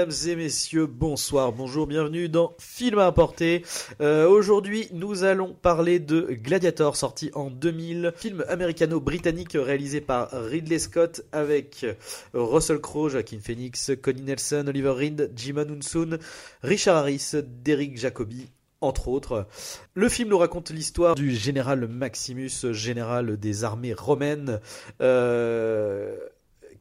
Mesdames et messieurs, bonsoir, bonjour, bienvenue dans Film à importer. Euh, Aujourd'hui, nous allons parler de Gladiator, sorti en 2000, film américano-britannique réalisé par Ridley Scott avec Russell Crowe, Joaquin Phoenix, Connie Nelson, Oliver Reed, Jim Hunsoon, Richard Harris, Derek Jacobi, entre autres. Le film nous raconte l'histoire du général Maximus, général des armées romaines, euh,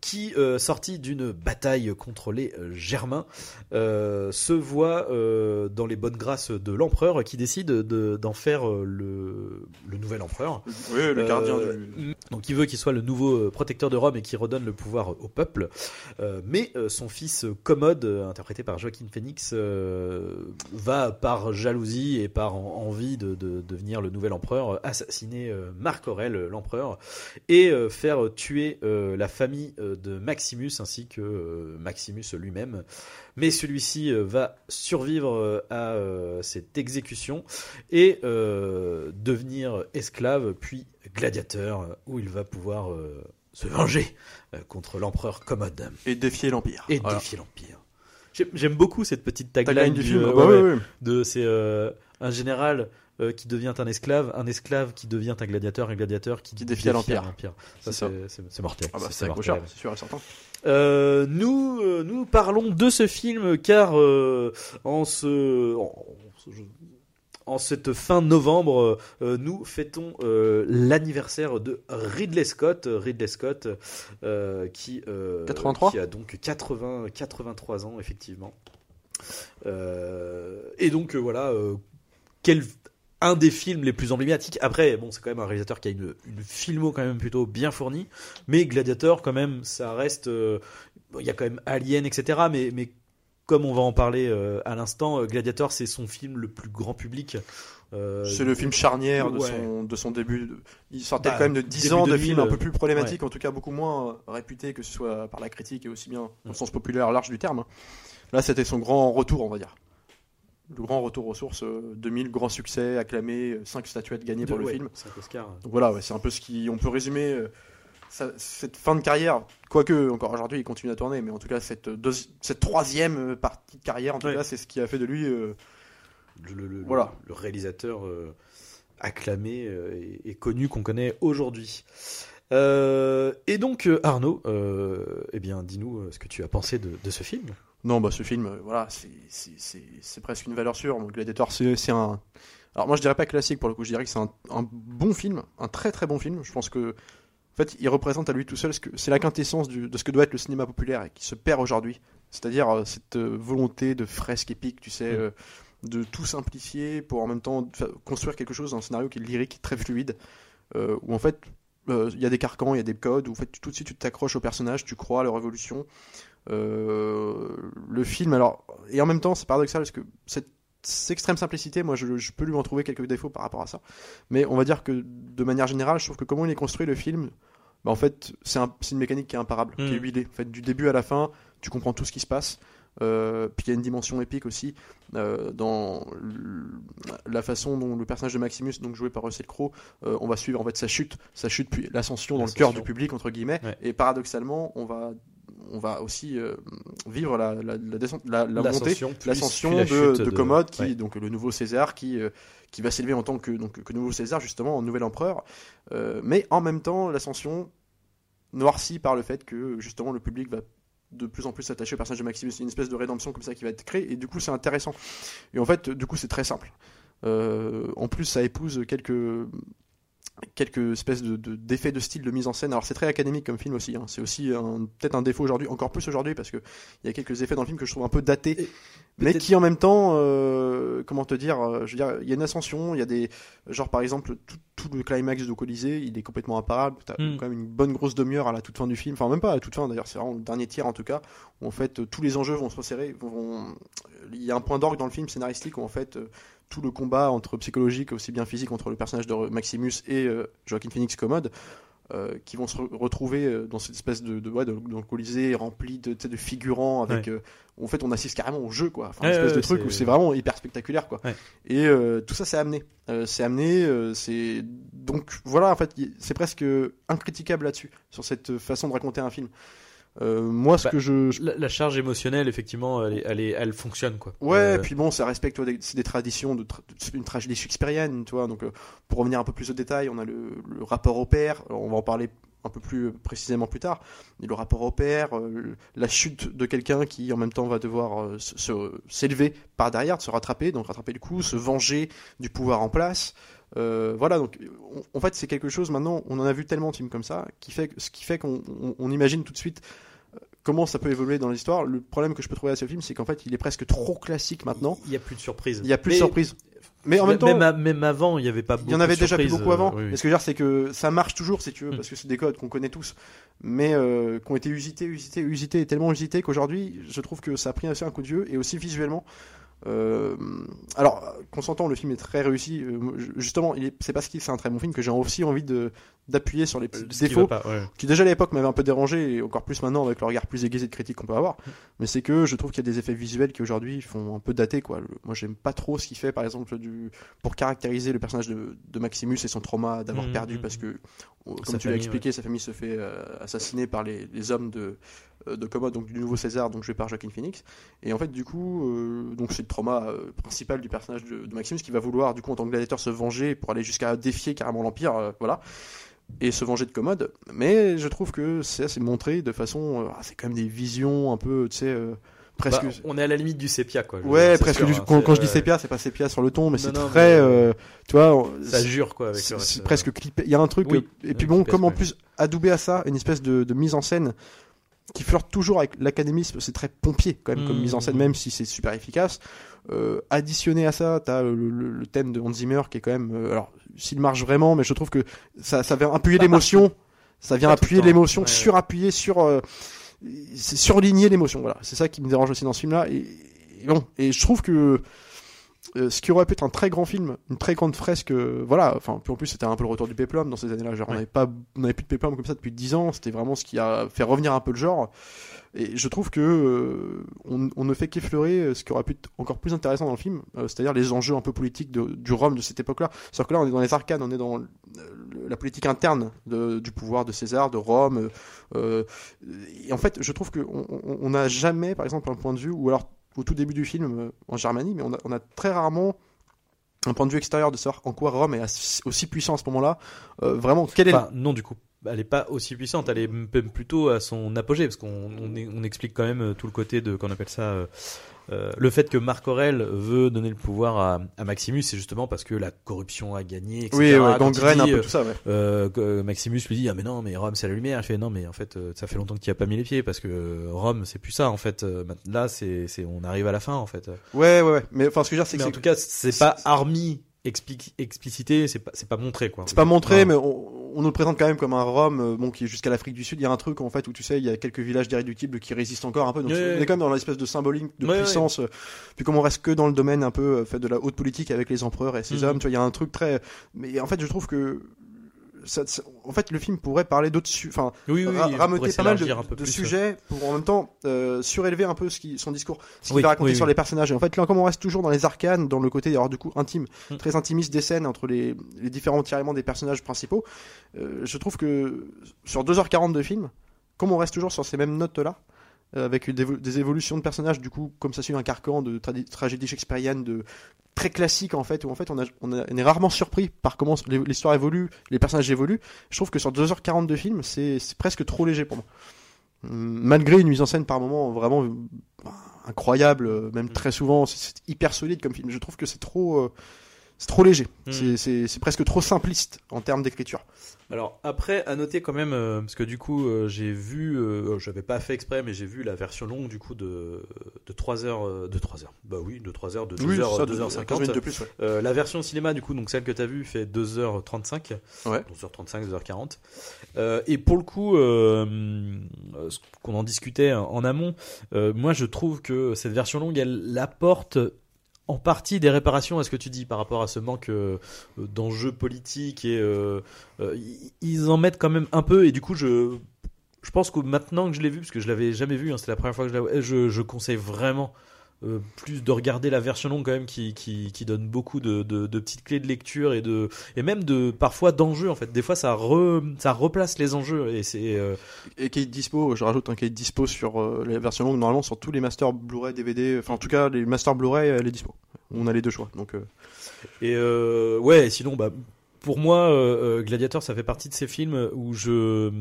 qui, euh, sorti d'une bataille contre les euh, Germains, euh, se voit euh, dans les bonnes grâces de l'empereur qui décide de- d'en faire le, le nouvel empereur. Oui, le gardien du. Donc il veut qu'il soit le nouveau protecteur de Rome et qui redonne le pouvoir au peuple. Mais son fils Commode, interprété par Joaquin Phoenix, va par jalousie et par en- envie de, de devenir le nouvel empereur, assassiner Marc Aurèle, l'empereur, et faire tuer la famille de Maximus ainsi que euh, Maximus lui-même. Mais celui-ci euh, va survivre euh, à euh, cette exécution et euh, devenir esclave puis gladiateur où il va pouvoir euh, se venger euh, contre l'empereur Commode Et défier l'Empire. et Voilà. défier l'empire. J'aime- beaucoup cette petite tagline, Tagline du du, film. euh, ouais, oui, ouais, oui. de c'est euh, un général euh, qui devient un esclave, un esclave qui devient un gladiateur, un gladiateur qui, Qui défie l'Empire. Ça, C'est ça. mortel. Ah bah C'est- c'est mortel. sûr et certain. Euh, nous, euh, nous parlons de ce film car en ce, en, en cette fin novembre, euh, nous fêtons euh, l'anniversaire de Ridley Scott, Ridley Scott euh, qui, euh, 83? qui a donc 80, 83 ans effectivement. Et donc voilà, quel un des films les plus emblématiques. Après, bon, c'est quand même un réalisateur qui a une, une filmo quand même plutôt bien fournie. Mais Gladiator, quand même, ça reste. euh, bon, Il y a quand même Alien, etc. Mais, mais comme on va en parler euh, à l'instant, euh, Gladiator, c'est son film le plus grand public. Euh, C'est le film charnière de, ouais. son, de son début. Il sortait Bah, quand même de 10 début ans de 2000, films un peu plus problématiques, en tout cas beaucoup moins réputés que ce soit par la critique et aussi bien dans le sens populaire large du terme. Là, c'était son grand retour, on va dire. Le grand retour aux sources, euh, 2000, grand succès, acclamé, 5 statuettes gagnées pour le ouais, film. cinq Oscars. Donc voilà, ouais, c'est un peu ce qui. On peut résumer euh, cette fin de carrière, quoique encore aujourd'hui il continue à tourner, mais en tout cas cette, troisième euh, partie de carrière, en tout Ouais. cas, c'est ce qui a fait de lui. euh, le, le- le- Voilà. le réalisateur euh, acclamé euh, et, et connu qu'on connaît aujourd'hui. Euh, et donc euh, Arnaud, euh, eh bien, dis-nous euh, ce que tu as pensé de, de ce film. Non, bah ce film, euh, voilà, c'est- presque une valeur sûre. Donc Gladiator, c'est c'est un. Alors moi, je dirais pas classique pour le coup. Je dirais que c'est un, un bon film, un très très bon film. Je pense que, en fait, il représente à lui tout seul ce que c'est la quintessence du- de ce que doit être le cinéma populaire et qui se perd aujourd'hui. C'est-à-dire euh, cette euh, volonté de fresque épique, tu sais, Mm. euh, de tout simplifier pour en même temps construire quelque chose, un scénario qui est lyrique, très fluide, où en fait il y a des carcans, il y a des codes, où en fait, tout de suite tu t'accroches au personnage, tu crois à leur évolution. Euh, le film, alors, et en même temps, c'est paradoxal parce que cette, cette extrême simplicité, moi, je, je peux lui en trouver quelques défauts par rapport à ça. Mais on va dire que de manière générale, je trouve que comment il est construit le film, bah, en fait, c'est un- une mécanique qui est imparable, qui est Mm. huilée. En fait, du début à la fin, tu comprends tout ce qui se passe. Euh, puis il y a une dimension épique aussi euh, dans la façon dont le personnage de Maximus, donc joué par Russell Crowe, euh, on va suivre en fait sa chute, sa chute puis l'ascension dans le cœur du public entre guillemets. Ouais. Et paradoxalement, on va on va aussi euh, vivre la, la, la descente, la, la montée, L'ascension, de, Commode, qui ouais. donc le nouveau César, qui euh, qui va s'élever en tant que donc que nouveau César justement, en nouvel empereur. Euh, mais en même temps, l'ascension noircie par le fait que justement le public va de plus en plus s'attacher au personnage de Maximus. C'est une espèce de rédemption comme ça qui va être créée, et du coup c'est intéressant. Et en fait, du coup c'est très simple. En plus, ça épouse quelques quelques espèces de de- d'effets de, style de mise en scène. Alors c'est très académique comme film aussi. hein. C'est aussi peut-être un défaut aujourd'hui, encore plus aujourd'hui, parce que il y a quelques effets dans le film que je trouve un peu datés, Et mais qui en même temps, euh, comment te dire, euh, je veux dire, il y a une ascension, il y a des, genre par exemple tout- tout le climax de Colisée, il est complètement imparable. T'as Mm. quand même une bonne grosse demi-heure à la toute fin du film, enfin même pas à la toute fin d'ailleurs, c'est vraiment le dernier tiers en tout cas, où en fait tous les enjeux vont se resserrer. vont- Il y a un point d'orgue dans le film scénaristique où en fait euh, tout le combat entre psychologique aussi bien physique entre le personnage de Maximus et euh, Joaquin Phoenix Commode. euh, qui vont se re- retrouver euh, dans cette espèce de, de, ouais, de- Colisée rempli de, de figurants avec Ouais. euh, en fait on assiste carrément au jeu quoi enfin, une espèce de truc où c'est vraiment hyper spectaculaire quoi Ouais. et tout ça c'est amené c'est amené c'est donc voilà en fait c'est presque incritiquable là-dessus sur cette façon de raconter un film Euh, moi ce Bah, que je, je- La, la charge émotionnelle, effectivement, elle, est, elle, est- elle fonctionne quoi. Ouais, Euh, et puis bon, ça respecte des, traditions, de tra- une tragédie shakespearienne, tu vois. Donc, euh, pour revenir un peu plus au détail, on a le, le rapport au père. Alors, on va en parler un peu plus précisément plus tard. Mais le rapport au père, la chute de quelqu'un qui en même temps va devoir s'élever par derrière, se rattraper, donc rattraper le coup, se venger du pouvoir en place. Euh, voilà, donc on- en fait c'est quelque chose maintenant, on en a vu tellement de films comme ça, qui fait, ce qui fait qu'on on- on imagine tout de suite comment ça peut évoluer dans l'histoire. Le problème que je peux trouver à ce film, c'est qu'en fait il est presque trop classique maintenant. Il y a plus de surprises. Il y a plus Mais- de surprises. Mais en même temps, même, à- même avant, il y avait pas beaucoup il y en avait de déjà plus beaucoup avant. euh, oui, oui. Mais ce que je veux dire, c'est que ça marche toujours, si tu veux, Mm. parce que c'est des codes qu'on connaît tous, mais euh, qui ont été usités, usités, usités, et tellement usités qu'aujourd'hui, je trouve que ça a pris aussi un coup de vieux, et aussi visuellement. Euh, alors, qu'on s'entend, le film est très réussi. euh, justement, c'est parce qu'il c'est un très bon film que j'ai aussi envie d'appuyer sur les petits qui défauts va pas, ouais. qui déjà à l'époque m'avait un peu dérangé et encore plus maintenant avec le regard plus aiguisé de critique qu'on peut avoir mais c'est que je trouve qu'il y a des effets visuels qui aujourd'hui font un peu dater quoi Le- moi j'aime pas trop ce qu'il fait par exemple du pour caractériser le personnage de, de Maximus et son trauma d'avoir Mhm, perdu mhm. parce que euh, comme Sa tu l'as expliqué sa famille se fait euh, assassiner par les, les hommes de euh, de Commode donc du nouveau César donc joué par Joaquin Phoenix et en fait du coup euh, donc c'est le trauma euh, principal du personnage de, de Maximus qui va vouloir du coup en tant que gladiateur se venger pour aller jusqu'à défier carrément l'empire euh, voilà et se venger de commode. Mais je trouve que c'est c'est montré de façon. euh, ah, c'est quand même des visions un peu, tu sais, euh, presque. Bah, on est à la limite du sépia quoi. ouais, presque. sûr, du- hein, quand, je dis euh, sépia, c'est pas sépia sur le ton, mais c'est très. mais- euh, tu vois, Ça jure quoi avec reste, euh, presque clippé. Il y a un truc. Oui. euh, et puis bon, comme en plus adoubé à ça, une espèce de, de mise en scène qui flirte toujours avec l'académisme, c'est très pompier quand même comme Mmh. mise en scène, même si c'est super efficace. Euh, additionné à ça, t'as le, le, le thème de Hans Zimmer qui est quand même, euh, alors s'il marche vraiment, mais je trouve que ça, ça vient appuyer l'émotion, ça vient appuyer l'émotion, Ouais, ouais. surappuyer sur, euh, c'est surligner l'émotion. Voilà, c'est ça qui me dérange aussi dans ce film-là. Et, et bon, et je trouve que euh, ce qui aurait pu être un très grand film, une très grande fresque, euh, voilà. Enfin, puis en plus c'était un peu le retour du péplum dans ces années-là. Genre, on n'avait pas, on plus de péplum comme ça depuis 10 ans. C'était vraiment ce qui a fait revenir un peu le genre. Et je trouve que euh, on, on ne fait qu'effleurer ce qui aurait pu être encore plus intéressant dans le film, c'est-à-dire les enjeux un peu politiques de- du Rome de cette époque-là. C'est-à-dire que là, on est dans les arcanes, on est dans la politique interne de- du pouvoir de César, de Rome. et en fait, je trouve qu'on on- on n'a jamais, par exemple, un point de vue, ou alors au tout début du film euh, en Germanie, mais on a, on a très rarement un point de vue extérieur de savoir en quoi Rome est aussi puissant à ce moment-là. Euh, vraiment, quel est Enfin, non, du coup, elle est pas aussi puissante. Elle est plutôt à son apogée, parce qu'on on, explique quand même euh, tout le côté de, qu'on appelle ça, euh, le fait que Marc Aurel veut donner le pouvoir à, à Maximus, c'est justement parce que la corruption a gagné, etc. Oui, ouais, gangrène un peu euh, tout ça, ouais. euh, Maximus lui dit ah mais non mais Rome c'est la lumière il fait non mais en fait ça fait longtemps y as pas mis les pieds parce que Rome c'est plus ça en fait là c'est on arrive à la fin en fait Ouais, ouais, ouais. Mais enfin, ce que je veux dire, c'est que en tout cas c'est pas army explicité c'est pas c'est pas montré quoi C'est pas montré, mais on, on nous le présente quand même comme un Rome, euh, bon, qui est jusqu'à l'Afrique du Sud. Il y a un truc en fait où tu sais, il y a quelques villages d'irréductibles qui résistent encore un peu. Donc Ouais, on est quand même dans l'espèce de symbolique de Ouais, puissance. euh, Puis comme on reste que dans le domaine un peu euh, fait de la haute politique avec les empereurs et ces Mhm. hommes, tu vois, il y a un truc très. Mais en fait, je trouve que ça, ça- en fait, le film pourrait parler d'autres, enfin, oui oui, ra- oui, rameuter pourrait pas mal de, de sujets pour en même temps euh, surélever un peu ce qui, son discours, ce qu'il Oui, va raconter sur les personnages. Et en fait, là, comme on reste toujours dans les arcanes, dans le côté alors du coup intime, Mm. très intimiste des scènes entre les, les différents tiraillements des personnages principaux, euh, je trouve que sur 2h40 de film, comme on reste toujours sur ces mêmes notes-là, euh, avec des, des évolutions de personnages, du coup, comme ça suit un carcan de tragédie shakespearienne, de très classique en fait, où en fait on, a, on, a- on est rarement surpris par comment l'histoire évolue, les personnages évoluent. Je trouve que sur 2h40 de film, c'est c'est presque trop léger pour moi. Hum, Malgré une mise en scène par moment vraiment euh, incroyable, euh, même Mm. très souvent, c'est- c'est hyper solide comme film. Je trouve que c'est trop, euh, c'est trop léger. Mm. C'est- presque trop simpliste en termes d'écriture. Alors après, à noter quand même, euh, parce que du coup, euh, j'ai vu, euh, j'avais pas fait exprès, mais j'ai vu la version longue du coup de, de 3 heures, euh, de 3 heures. Bah oui, de 3 heures, de 2 Oui, heures, ça, 2 heures 15 50. minutes de plus. ouais. Euh, la version cinéma, du coup, donc celle que tu as vue, fait 2h35. Ouais. 2h35, 2h40. Euh, et pour le coup, ce qu'on en discutait en amont, moi je trouve que cette version longue, elle apporte en partie des réparations à ce que tu dis par rapport à ce manque euh, d'enjeux politiques et euh, euh, ils- en mettent quand même un peu et du coup je je pense que maintenant que je l'ai vu parce que je l'avais jamais vu hein, c'était la première fois que je je, je conseille vraiment euh, plus de regarder la version longue quand même qui, qui, qui donne beaucoup de, de, de petites clés de lecture et de et même de parfois d'enjeux en fait des fois ça re, ça replace les enjeux et c'est euh, Et qui est dispo, je rajoute un qui est dispo sur euh, les versions longues, normalement sur tous les masters Blu-ray, DVD, enfin en tout cas les masters Blu-ray, elle est dispo. On a les deux choix. Donc, Et ouais, sinon, bah, pour moi, euh, Gladiator, ça fait partie de ces films où je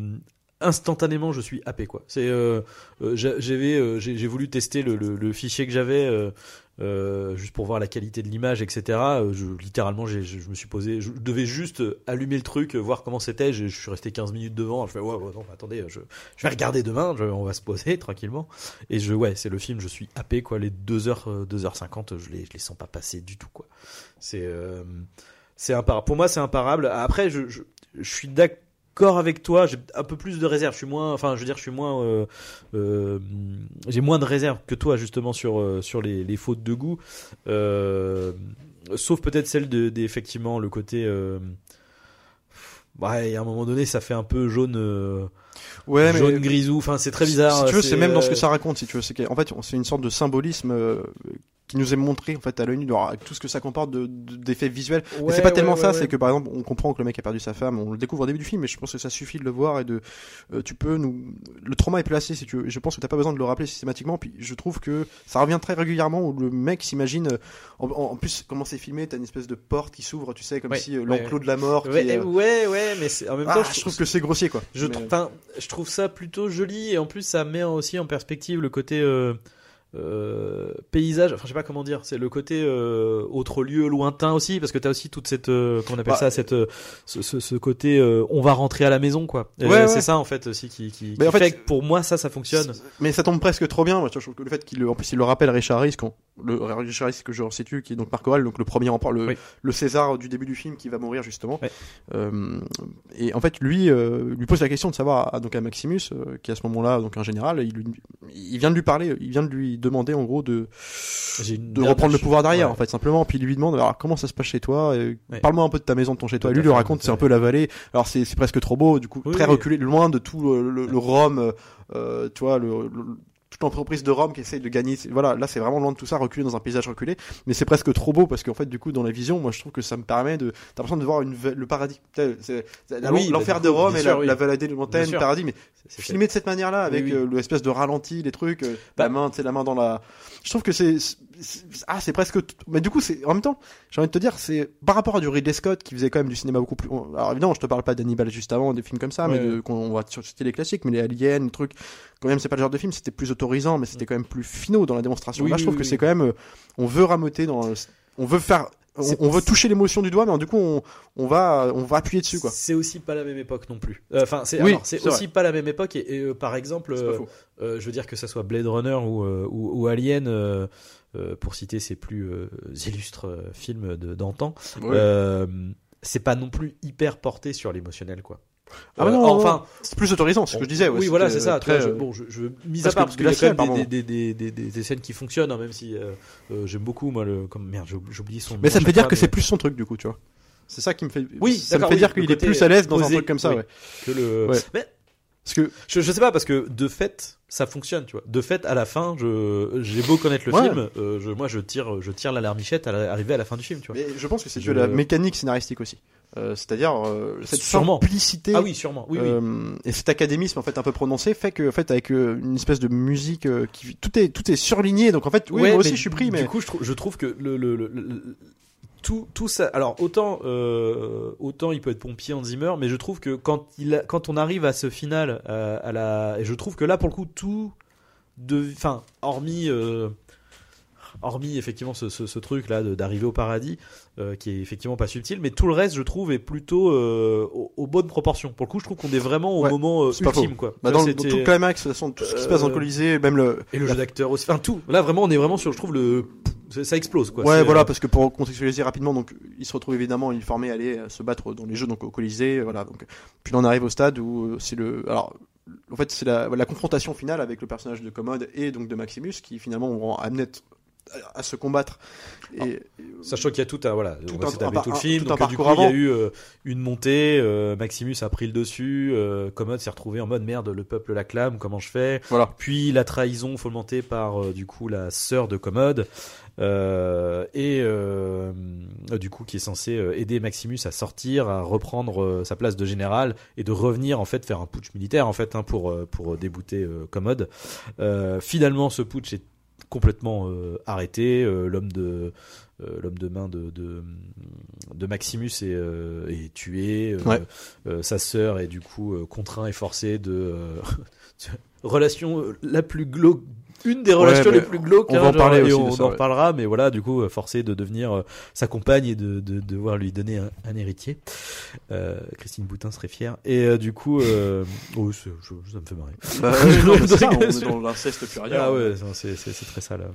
instantanément je suis happé quoi. C'est euh, euh, j'a- j'avais euh, j'ai voulu tester le, le, le fichier que j'avais euh, juste pour voir la qualité de l'image etc. Je littéralement je, je me suis posé, je devais juste allumer le truc, voir comment c'était. Je, suis resté 15 minutes devant. Je fais ouais, ouais non attendez, je, je vais regarder demain. on va se poser tranquillement. Et je ouais c'est le film, je suis happé quoi. Les 2h 2h50 je les je les sens pas passer du tout quoi. C'est c'est imparable. Pour moi, c'est imparable. Après, je, je, je suis d'accord avec toi. J'ai un peu plus de réserve. Je suis moins, enfin, je veux dire, je suis moins, euh, euh, j'ai moins de réserve que toi justement sur euh, sur les, les fautes de goût. Sauf peut-être celle de, des- effectivement le côté. Ouais, à un moment donné, ça fait un peu jaune, ouais, mais jaune grisou. Enfin, c'est très bizarre. Si tu veux, c'est même dans ce que ça raconte. Si tu veux, c'est qu'en fait, c'est une sorte de symbolisme qui nous est montré en fait à l'œil nu, avec tout ce que ça comporte de- de- d'effets visuels. Mais ouais, c'est pas ouais, tellement ouais, ça, ouais. c'est que par exemple, on comprend que le mec a perdu sa femme, on le découvre au début du film, mais je pense que ça suffit de le voir et de, euh, tu peux nous, le trauma est placé si tu veux. Je pense que t'as pas besoin de le rappeler systématiquement. Puis je trouve que ça revient très régulièrement où le mec s'imagine, euh, en, en- en plus comment c'est filmé, t'as une espèce de porte qui s'ouvre, tu sais, comme Ouais, si euh, ouais, l'enclos de la mort. qui Ouais, est, euh, ouais, ouais, mais c'est- en même ah, temps, je trouve que c'est grossier quoi. Je, Mais- enfin, je trouve ça plutôt joli et en plus ça met aussi en perspective le côté euh, paysage. Enfin, je sais pas comment dire. C'est le côté euh, autre lieu lointain aussi parce que t'as aussi toute cette euh, comment on appelle Bah, ça cette euh, ce, ce, ce côté on va rentrer à la maison quoi. Ouais. C'est ça en fait aussi qui qui, Mais qui en fait, fait que pour moi ça ça fonctionne. Mais ça tombe presque trop bien. Moi, je trouve que le fait qu'il, en plus, il le rappelle Richard Harris, quand, le Richard Harris que je resitue, qui est donc Marc donc le premier empereur, le, Oui. le César du début du film qui va mourir justement. Ouais. Et en fait, lui, lui pose la question de savoir, à, donc à Maximus, qui à ce moment-là, donc un général, il, lui- il vient de lui parler, il vient de lui demander en gros de, de reprendre le pouvoir derrière, Ouais. en fait, simplement. Puis il lui demande, alors comment ça se passe chez toi? Ouais. Parle-moi un peu de ta maison, de ton chez toi. Tout Lui lui fait, raconte, c'est un peu la vallée. Alors c'est c'est presque trop beau, du coup, Oui, très oui. reculé, loin de tout le, le, le Rome, euh, euh, tu vois, le, le- toute l'entreprise de Rome qui essaye de gagner. Voilà, là c'est vraiment loin de tout ça, reculé dans un paysage reculé. Mais c'est presque trop beau parce qu'en fait, du coup, dans la vision, moi je trouve que ça me permet de. T'as l'impression de voir une, le paradis. Oui, L'enfer bah, de du coup, Rome et sûr, la, oui. la vallée de montagne, le paradis. Mais C'est- filmé de cette manière-là, avec Oui, euh, l'espèce de ralenti, les trucs, euh, Bah- la main, tu la main dans la. Je trouve que c'est, ah, c'est presque. Mais du coup, c'est en même temps, j'ai envie de te dire, c'est par rapport à du Ridley Scott qui faisait quand même du cinéma beaucoup plus. Alors évidemment, je te parle pas d'Hannibal juste avant, des films comme ça, mais de, qu'on on va citer les classiques, mais les aliens, les trucs. Quand même, c'est pas le genre de film, c'était plus autorisant, mais c'était quand même plus finaux dans la démonstration. Oui, Là, je trouve oui, que c'est quand même, euh, on veut ramoter dans, on veut faire. On, veut toucher l'émotion du doigt, mais du coup, on, on va, on va appuyer dessus, quoi. C'est aussi pas la même époque non plus. Euh, Enfin, c'est Oui, aussi pas la même époque et, et, euh, par exemple, euh, euh, je veux dire que ça soit Blade Runner ou euh, ou, ou Alien, euh, euh, pour citer ces plus euh, illustres films de- d'antan, euh, c'est pas non plus hyper porté sur l'émotionnel quoi. Ah bah Euh, non, non, enfin, C'est plus autorisant, c'est ce que je disais. ouais, oui, voilà, c'est ça. tu très, vois, je- euh, bon, je, je mise à part parce qu'il y a glacial, quand même pardon. des, des, des, des, des scènes qui fonctionnent, hein, même si euh, euh, j'aime beaucoup moi le comme merde, oublié son. Mais ça à me fait dire que mais- c'est plus son truc du coup, tu vois. C'est ça qui me fait. Oui, ça me fait oui, dire qu'il est plus à l'aise dans un truc comme ça, oui. ouais. que le. Ouais. Mais Parce que Je, je sais pas parce que de fait ça fonctionne tu vois. De fait à la fin je j'ai beau connaître le Ouais. film, euh, je, moi je tire je tire l'alarmichette à la- arriver à la fin du film tu vois. mais je pense que c'est de la mécanique scénaristique aussi. Euh, C'est-à-dire euh, cette Sûrement. simplicité Ah oui sûrement oui oui. euh, et cet académisme en fait un peu prononcé fait que en fait avec une espèce de musique qui tout est tout est surligné donc en fait oui Ouais, moi aussi je suis pris mais du coup je trouve je trouve que le, le, le- le- tout tout ça alors autant autant il peut être pompier en Zimmer mais je trouve que quand il a- quand on arrive à ce final à la et je trouve que là pour le coup tout de enfin hormis hormis effectivement ce, ce, ce truc là d'arriver au paradis, euh, qui est effectivement pas subtil, mais tout le reste, je trouve, est plutôt euh, aux, aux bonnes proportions. Pour le coup, je trouve qu'on est vraiment au Ouais, moment euh, ultime, quoi. Bah, dans, le- dans tout le climax, de toute façon, tout ce qui se passe dans le Colisée, même le. et le la- jeu d'acteur aussi, enfin tout. Là, vraiment, on est vraiment sur, je trouve, le, ça, explose, quoi. Ouais, voilà, parce que pour contextualiser rapidement, donc il se retrouve évidemment uniformé à aller se battre dans les jeux donc au Colisée, voilà. Donc puis là, on arrive au stade où c'est le, alors en fait c'est la, la confrontation finale avec le personnage de Commode et donc de Maximus qui finalement vont amener à, à se combattre. Et, Sachant qu'il y a tout un voilà, Tout on va un- un tout le un- film. tout donc, du coup, il y a eu euh, une montée. euh, Maximus a pris le dessus. Euh, Commode s'est retrouvé en mode merde. Le peuple l'acclame. Comment je fais? Voilà. Puis la trahison fomentée par euh, du coup la sœur de Commode et du coup qui est censé aider Maximus à sortir, à reprendre sa place de général et de revenir en fait faire un putsch militaire en fait hein, pour pour débouter Commode. Finalement, ce putsch est complètement euh, arrêté. Euh, l'homme de euh, l'homme de main de, de, de Maximus est, est tué. Ouais. sa sœur est du coup contraint et forcé de relation la plus glauque. Une des relations les plus glauques, on va hein, en genre, parler et aussi on de ça, en ouais. reparlera, mais voilà, du coup, euh, forcé de devenir euh, sa compagne et de, de, de devoir lui donner un, un héritier. Euh, Christine Boutin serait fière. Et euh, du coup, euh, oh, je- ça me fait marrer. Bah, ouais, non, mais ça, on est dans l'inceste. Ah ouais, c'est c'est c'est très sale.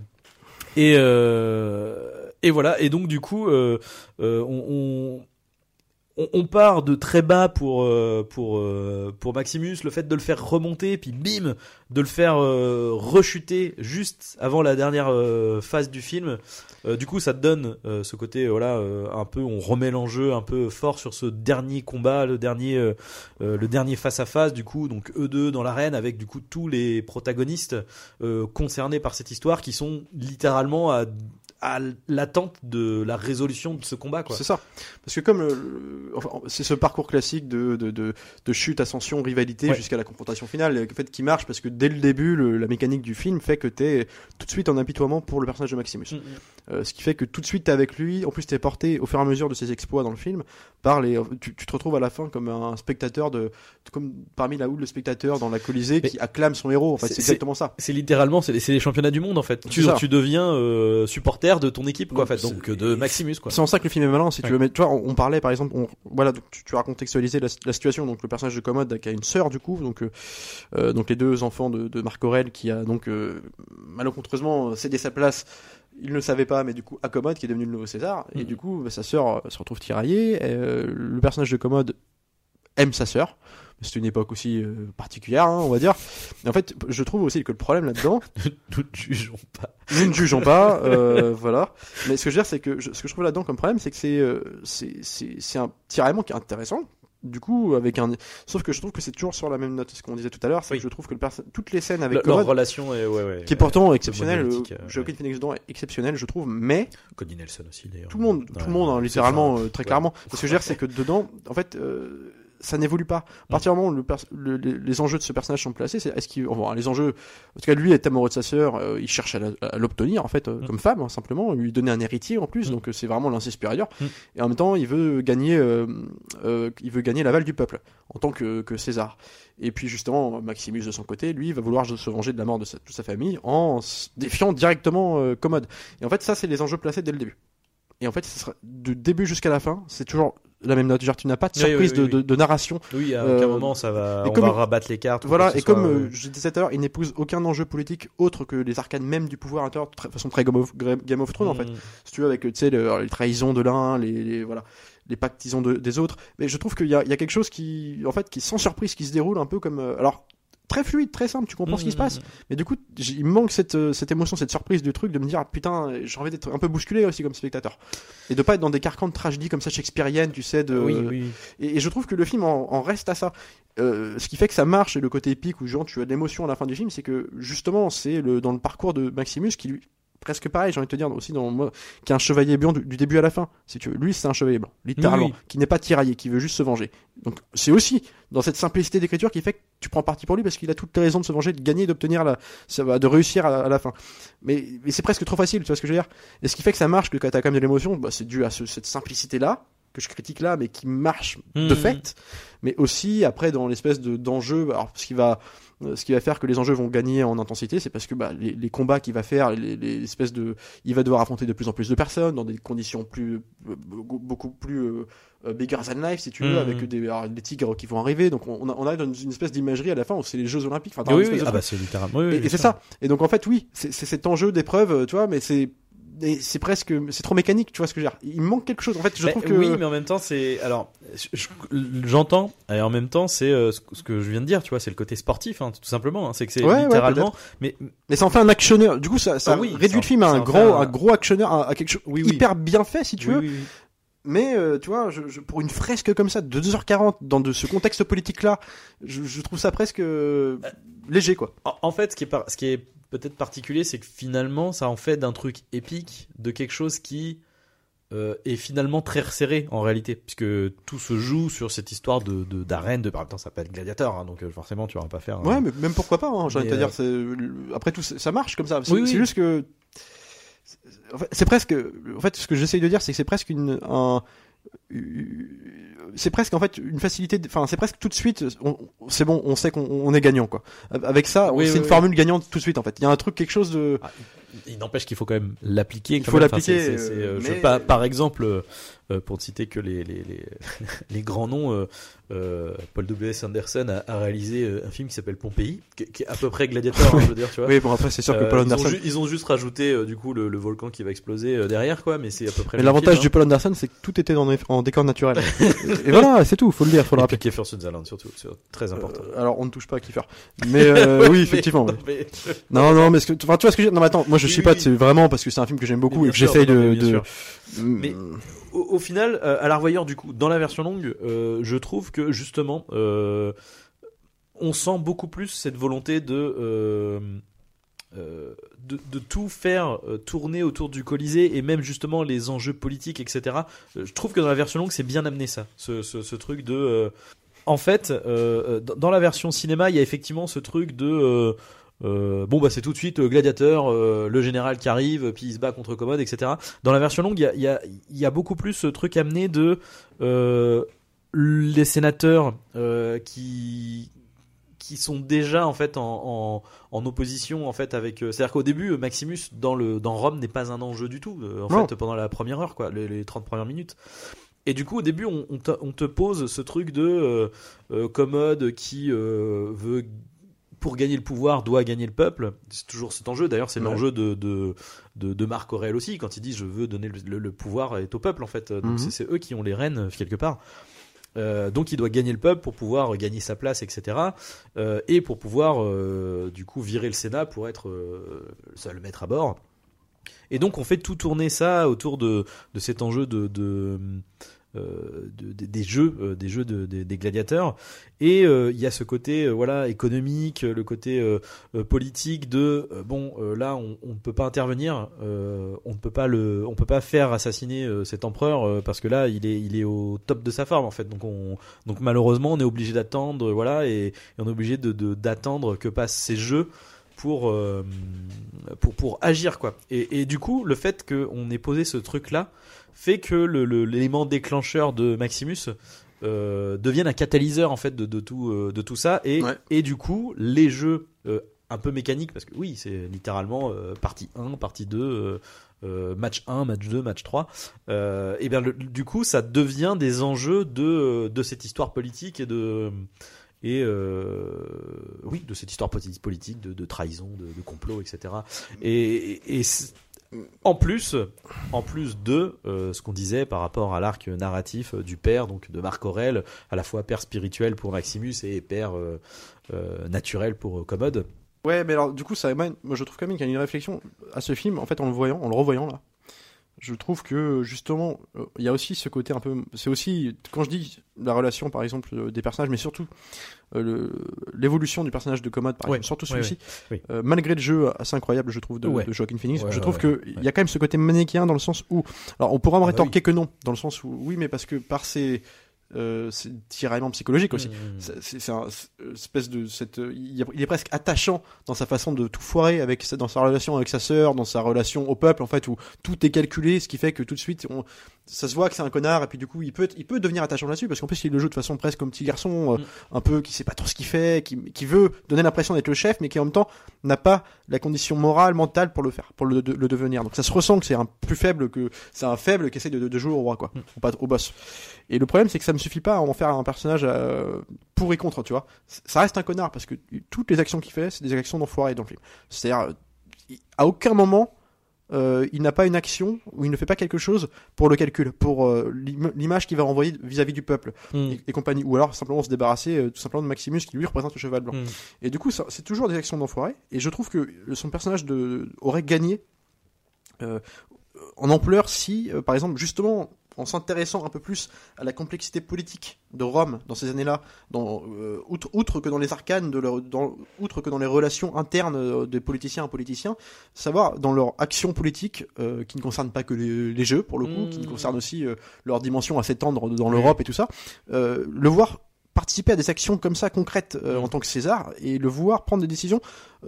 Et euh, et voilà. Et donc du coup, euh, euh, on, on on part de très bas pour euh, pour euh, pour Maximus, le fait de le faire remonter, puis bim, de le faire euh, rechuter juste avant la dernière phase du film. Du coup, ça te donne ce côté, voilà, un peu, on remet l'enjeu un peu fort sur ce dernier combat, le dernier, le dernier face à face. Du coup, donc eux deux dans l'arène avec du coup tous les protagonistes concernés par cette histoire qui sont littéralement à à l'attente de la résolution de ce combat. C'est ça. Parce que comme euh, enfin, c'est ce parcours classique de, de, de, de chute, ascension, rivalité Ouais. jusqu'à la confrontation finale, en fait qui marche parce que dès le début, le- la mécanique du film fait que t'es tout de suite en apitoiement pour le personnage de Maximus. Mm, mm. Euh, ce qui fait que tout de suite t'es avec lui. En plus, t'es porté au fur et à mesure de ses exploits dans le film par les. Tu, tu te retrouves à la fin comme un spectateur de, comme parmi la houle de spectateurs dans la Colisée Mais qui acclame son héros. En fait, c'est- exactement ça. C'est littéralement, c'est les, championnats du monde en fait. Tu, tu deviens euh, supporter de ton équipe, quoi, en fait, donc de Maximus, quoi. C'est en ça que le film est malin, si tu veux. Mais tu vois, on, on parlait par exemple, on, voilà, donc, tu, tu as contextualisé la, la situation. Donc le personnage de Commode qui a une sœur du coup, donc euh, euh, donc les deux enfants de, de Marc Aurel qui a donc euh, malencontreusement cédé sa place. Il ne le savait pas, mais du coup, à Commode qui est devenu le nouveau César. Et Mhm. du coup, bah, sa sœur se retrouve tiraillée. Euh, le personnage de Commode aime sa sœur. C'est une époque aussi euh, particulière, hein, on va dire. Et en fait, je trouve aussi que le problème là-dedans, Nous ne jugeons pas. nous ne jugeons pas, euh, voilà. Mais ce que je veux dire, c'est que je- ce que je trouve là-dedans comme problème, c'est que c'est euh, c'est un tiraillement qui est intéressant. Du coup, avec un, sauf que je trouve que c'est toujours sur la même note. Ce qu'on disait tout à l'heure, c'est Oui. que je trouve que le perso- toutes les scènes avec Le- leur relation est, ouais, ouais. qui est pourtant exceptionnelle, Joaquin. Phoenix dedans est exceptionnel, je trouve. Mais Cody Nelson aussi, d'ailleurs. tout le monde, tout le monde, hein, littéralement, euh, très ouais. clairement. Ce que je veux dire, c'est que dedans, en fait, euh, ça n'évolue pas. À partir du moment où le pers- le- les, les enjeux de ce personnage sont placés, c'est est-ce qu'il, enfin, les enjeux, en tout cas, lui est amoureux de sa sœur, euh, il cherche à, l'obtenir en fait, euh, Mm. comme femme, hein, simplement, lui donner un héritier en plus, Mm. donc euh, c'est vraiment l'inceste supérieur. Mm. Et en même temps, il veut gagner, il veut gagner l'aval du peuple en tant que, que César. Et puis justement, Maximus de son côté, lui, va vouloir se venger de la mort de sa, toute sa famille en se défiant directement Commode. Et en fait, ça, c'est les enjeux placés dès le début. Et en fait, sera du début jusqu'à la fin, c'est toujours la même note. Genre, tu n'as pas de surprise oui, oui, de, de- de narration. Oui, à Euh, aucun moment ça va. et On comme va il- rabattre les cartes. Voilà, et soit, comme euh, je disais tout à l'heure, il n'épouse aucun enjeu politique autre que les arcanes même du pouvoir intérieur, de façon très Game of, Game of Thrones en fait. Mm. Si tu veux, avec tu sais, le- les trahisons de l'un, les, les- voilà, les pactisons de- des autres. Mais je trouve qu'il y y a quelque chose qui, en fait, qui sans surprise, qui se déroule un peu comme, euh, alors très fluide, très simple, tu comprends ce qui se passe. Mm. Mais du coup, il me manque cette, euh, cette émotion, cette surprise du truc, de me dire, ah, putain, j'ai envie d'être un peu bousculé aussi comme spectateur. Et de pas être dans des carcans de tragédie comme ça shakespearienne, tu sais, de, Oui, oui. et, et je trouve que le film en, en reste à ça. Euh, ce qui fait que ça marche et le côté épique où genre tu as de l'émotion à la fin du film, c'est que justement c'est le dans le parcours de Maximus qui lui presque pareil, j'ai envie de te dire aussi dans moi qui est un chevalier blanc du, du début à la fin. Si tu veux, lui c'est un chevalier blanc, littéralement, Oui, oui. qui n'est pas tiraillé, qui veut juste se venger. Donc c'est aussi dans cette simplicité d'écriture qui fait que tu prends parti pour lui parce qu'il a toutes les raisons de se venger, de gagner, d'obtenir la, ça va, de réussir à, à la fin. Mais, mais c'est presque trop facile, tu vois ce que je veux dire? Et ce qui fait que ça marche, que quand t'as quand même de l'émotion, bah, c'est dû à ce- cette simplicité là que je critique là, mais qui marche de Mhm. fait mais aussi après dans l'espèce de d'enjeu alors parce qu'il va ce qui va faire que les enjeux vont gagner en intensité, c'est parce que bah, les, les combats qu'il va faire, les, les espèces de, il va devoir affronter de plus en plus de personnes dans des conditions plus, euh, beaucoup plus euh, euh, bigger than life, si tu veux, Mhm. avec des, alors, des tigres qui vont arriver. Donc on on a une, une espèce d'imagerie à la fin où c'est les Jeux Olympiques. Enfin, Oui, oui, de ah bah c'est littéralement. oui, oui, et, et c'est ça. Et donc en fait, oui, c'est cet enjeu d'épreuve, euh, tu vois, mais c'est c'est presque, c'est trop mécanique, tu vois ce que je veux dire. Il manque quelque chose. En fait, je Mais trouve que Oui, mais en même temps, c'est. Alors, je- je- j'entends, et en même temps, c'est euh, ce que- ce que je viens de dire, tu vois, c'est le côté sportif, hein, tout simplement. hein. c'est que c'est Ouais, ouais, littéralement. mais Mais ça en fait un actionneur. Du coup, ça, ça Ah oui, réduit ça- le film à un gros, un- un gros actionneur, à, à quelque chose Oui, oui. hyper bien fait, si tu veux. Mais euh, tu vois, je, je- pour une fresque comme ça, de 2h40, dans de ce contexte politique-là, je, je trouve ça presque euh, léger, quoi. En, en fait, ce qui est, par- ce qui est peut-être particulier, c'est que finalement, ça en fait d'un truc épique, de quelque chose qui euh, est finalement très resserré en réalité, puisque tout se joue sur cette histoire de d'arène, de, en même temps, ça s'appelle Gladiator, hein, donc euh, forcément, tu vas pas faire. un- Ouais, mais même pourquoi pas, hein, j'ai envie de te Mais, dire. Après tout, ça marche comme ça. C'est Oui, oui. juste que. en fait, C'est presque. En fait, ce que j'essaye de dire, c'est que c'est presque une. Un... C'est presque en fait une facilité. Enfin, c'est presque tout de suite. C'est bon, on sait qu'on on est gagnant, quoi. Avec ça, Oui, c'est oui, une oui. formule gagnante tout de suite, en fait. Il y a un truc, quelque chose de. Ah, il il n'empêche qu'il faut quand même l'appliquer. Il faut. Enfin, l'appliquer, euh, euh, mais- par exemple, euh, euh, pour ne citer que les, les, les, les grands noms, euh, euh, Paul W.S. Anderson a, a réalisé euh, un film qui s'appelle Pompéi, qui, qui est à peu près gladiateur, hein, je veux dire, tu vois. Oui, bon après, c'est sûr que Euh, Paul ils, ont Anderson. ils ont juste rajouté euh, du coup le, le volcan qui va exploser euh, derrière, quoi, mais c'est à peu près. Mais l'avantage film, du Paul Anderson, c'est que tout était en, en décor naturel. et voilà, c'est tout, faut le dire, faut le hein. Rappeler. Kiefer Sutherland surtout, c'est très important. Euh, alors, on ne touche pas à Kiefer. Mais euh, oui, effectivement. Non, mais- Non, mais ce que, enfin, tu vois ce que je Non, mais attends, moi je Oui, suis pas, c'est vraiment parce que c'est un film que j'aime beaucoup et que j'essaye de. mais de-. Mm, Mais- au, au final, euh, à la revoyure du coup, dans la version longue, euh, je trouve que justement, euh, on sent beaucoup plus cette volonté de euh, de, de tout faire euh, tourner autour du Colisée et même justement les enjeux politiques, etc. Euh, je trouve que dans la version longue, c'est bien amené ça, ce, ce, ce truc de. en fait, dans dans la version cinéma, il y a effectivement ce truc de. Euh, bon bah c'est tout de suite euh, gladiateur, euh, le général qui arrive, puis il se bat contre Commode, etc. Dans la version longue, il y a, il y, a, il y a beaucoup plus ce truc amené de euh, les sénateurs qui qui sont déjà en fait en, en, en opposition en fait avec c'est-à-dire qu'au début Maximus dans le dans Rome n'est pas un enjeu du tout en Non. fait pendant la première heure quoi les, les 30 premières minutes et du coup au début on, on, te, on te pose ce truc de euh, euh, commode qui euh, veut pour gagner le pouvoir doit gagner le peuple c'est toujours cet enjeu d'ailleurs c'est Ouais. l'enjeu de, de de, de Marc Aurèle aussi quand il dit je veux donner le, le- le pouvoir est au peuple en fait donc Mhm. c'est- c'est eux qui ont les rênes quelque part euh, donc il doit gagner le peuple pour pouvoir gagner sa place, etc. Euh, et pour pouvoir euh, du coup virer le Sénat pour être euh, le seul maître à bord. Et donc on fait tout tourner ça autour de, de cet enjeu de, de, de- des jeux, euh, des jeux de, des- gladiateurs. Et euh, il y a ce côté euh, voilà économique, le côté euh, euh, politique de euh, bon euh, là on ne peut pas intervenir, euh, on ne peut pas le, on peut pas faire assassiner euh, cet empereur euh, parce que là il est il est au top de sa forme en fait. Donc on donc malheureusement on est obligé d'attendre voilà et, on est obligé de de- d'attendre que passent ces jeux pour euh, pour pour agir quoi. Et, et du coup le fait qu'on ait posé ce truc là fait que l'élément déclencheur de Maximus euh, devienne un catalyseur en fait de, de tout euh, de tout ça et Ouais. et du coup les jeux euh, un peu mécaniques parce que oui c'est littéralement partie 1 partie 2 euh, euh, match 1 match 2 match 3 euh, et bien le- du coup ça devient des enjeux de de cette histoire politique et de et euh, oui de cette histoire poli- politique de, de trahison de, de complot etc et, en plus, en plus de euh, ce qu'on disait par rapport à l'arc narratif euh, du père, donc de Marc Aurèle, à la fois père spirituel pour Maximus et père euh, naturel pour Commode. Ouais, mais alors du coup, ça. Moi, je trouve quand même qu'il y a une réflexion à ce film. En fait, en le voyant, en le revoyant là, je trouve que justement, euh, il y a aussi ce côté un peu. C'est aussi quand je dis la relation, par exemple, euh, des personnages, mais surtout euh, l'évolution du personnage de Commode, par Ouais, exemple, surtout celui-ci. ouais, euh, malgré le jeu assez incroyable, je trouve, de, de Joaquin Phoenix, je trouve que il y a quand même ce côté manichéen dans le sens où, alors on pourra me Ah bah rétorquer que non, dans le sens où oui, mais parce que par ses euh, ces tiraillements psychologiques aussi. Mmh. C'est- C'est c'est un espèce de cette. euh, Il est il est presque attachant dans sa façon de tout foirer avec dans sa relation avec sa sœur, dans sa relation au peuple en fait où tout est calculé, ce qui fait que tout de suite on ça se voit que c'est un connard et puis du coup il peut il peut devenir attachant là-dessus parce qu'en plus il le joue de façon presque comme petit garçon euh, Mm. un peu qui sait pas trop ce qu'il fait qui, qui veut donner l'impression d'être le chef mais qui en même temps n'a pas la condition morale mentale pour le faire pour le, de- le devenir donc ça se ressent que c'est un plus faible que c'est un faible qui essaie de, de jouer au roi quoi Mm. au, boss et le problème c'est que ça me suffit pas à en faire un personnage euh, pour et contre tu vois ça reste un connard parce que toutes les actions qu'il fait c'est des actions d'enfoiré dans le film c'est-à-dire euh, à aucun moment euh, il n'a pas une action ou il ne fait pas quelque chose pour le calcul, pour euh, l'im- l'image qu'il va renvoyer vis-à-vis du peuple Mm. et, et compagnie, ou alors simplement se débarrasser euh, tout simplement de Maximus qui lui représente le cheval blanc. Mm. Et du coup, c'est toujours des actions d'enfoiré. Et je trouve que son personnage de, aurait gagné en ampleur si, par exemple, justement, en s'intéressant un peu plus à la complexité politique de Rome dans ces années-là, euh, outre, outre que dans les arcanes, de leur, dans, outre que dans les relations internes euh, des politiciens à politiciens, savoir dans leur action politique, euh, qui ne concerne pas que les, les jeux pour le coup, qui Mm. concerne aussi euh, leur dimension assez tendre dans l'Europe et tout ça, le voir participer à des actions comme ça concrètes euh, Mm. en tant que César et le voir prendre des décisions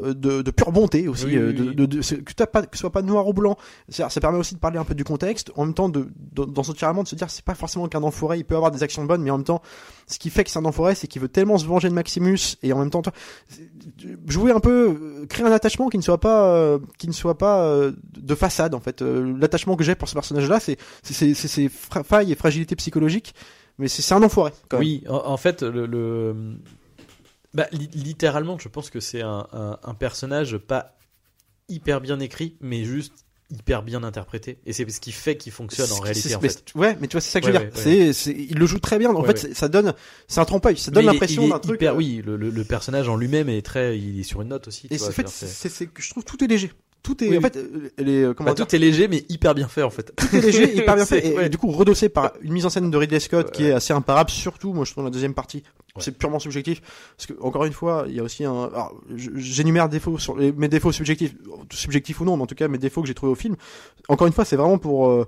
euh, de, de pure bonté aussi Oui, euh, de, de- de- que, t'as pas, que ce soit pas noir ou blanc. C'est-à-dire, ça permet aussi de parler un peu du contexte en même temps de, dans ce tirament de se dire c'est pas forcément qu'un enfoiré il peut avoir des actions bonnes mais en même temps ce qui fait que c'est un enfoiré c'est qu'il veut tellement se venger de Maximus et en même temps jouer un peu euh, créer un attachement qui ne soit pas euh, qui ne soit pas euh, de façade en fait. Euh, l'attachement que j'ai pour ce personnage là c'est c'est c'est- c'est ses failles et fragilités psychologiques mais c'est un enfoiré quand même. Oui, en, en fait, le, le- bah, li- littéralement, je pense que c'est un, un- un personnage pas hyper bien écrit, mais juste hyper bien interprété. Et c'est ce qui fait qu'il fonctionne en réalité. En fait. Ouais, mais tu vois, c'est ça que Ouais, je veux dire. ouais, C'est, c'est, il le joue très bien. En fait, ça donne, c'est un trompe-l'œil. Ça donne l'impression d'un truc. hyper- euh, oui, le, le- le personnage en lui-même est très, il est sur une note aussi. Et en fait, c'est que je trouve tout est léger. Tout est, Oui, en fait, euh, les, euh, comment Bah, tout est léger, mais hyper bien fait en fait. tout est léger, hyper bien fait, et, ouais. du coup redossé par une mise en scène de Ridley Scott qui est assez imparable, surtout, moi je trouve la deuxième partie. Ouais. C'est purement subjectif, parce que encore une fois, il y a aussi un. j'énumère défauts sur les, mes défauts subjectifs, subjectifs ou non, mais en tout cas mes défauts que j'ai trouvés au film. Encore une fois, c'est vraiment pour. euh,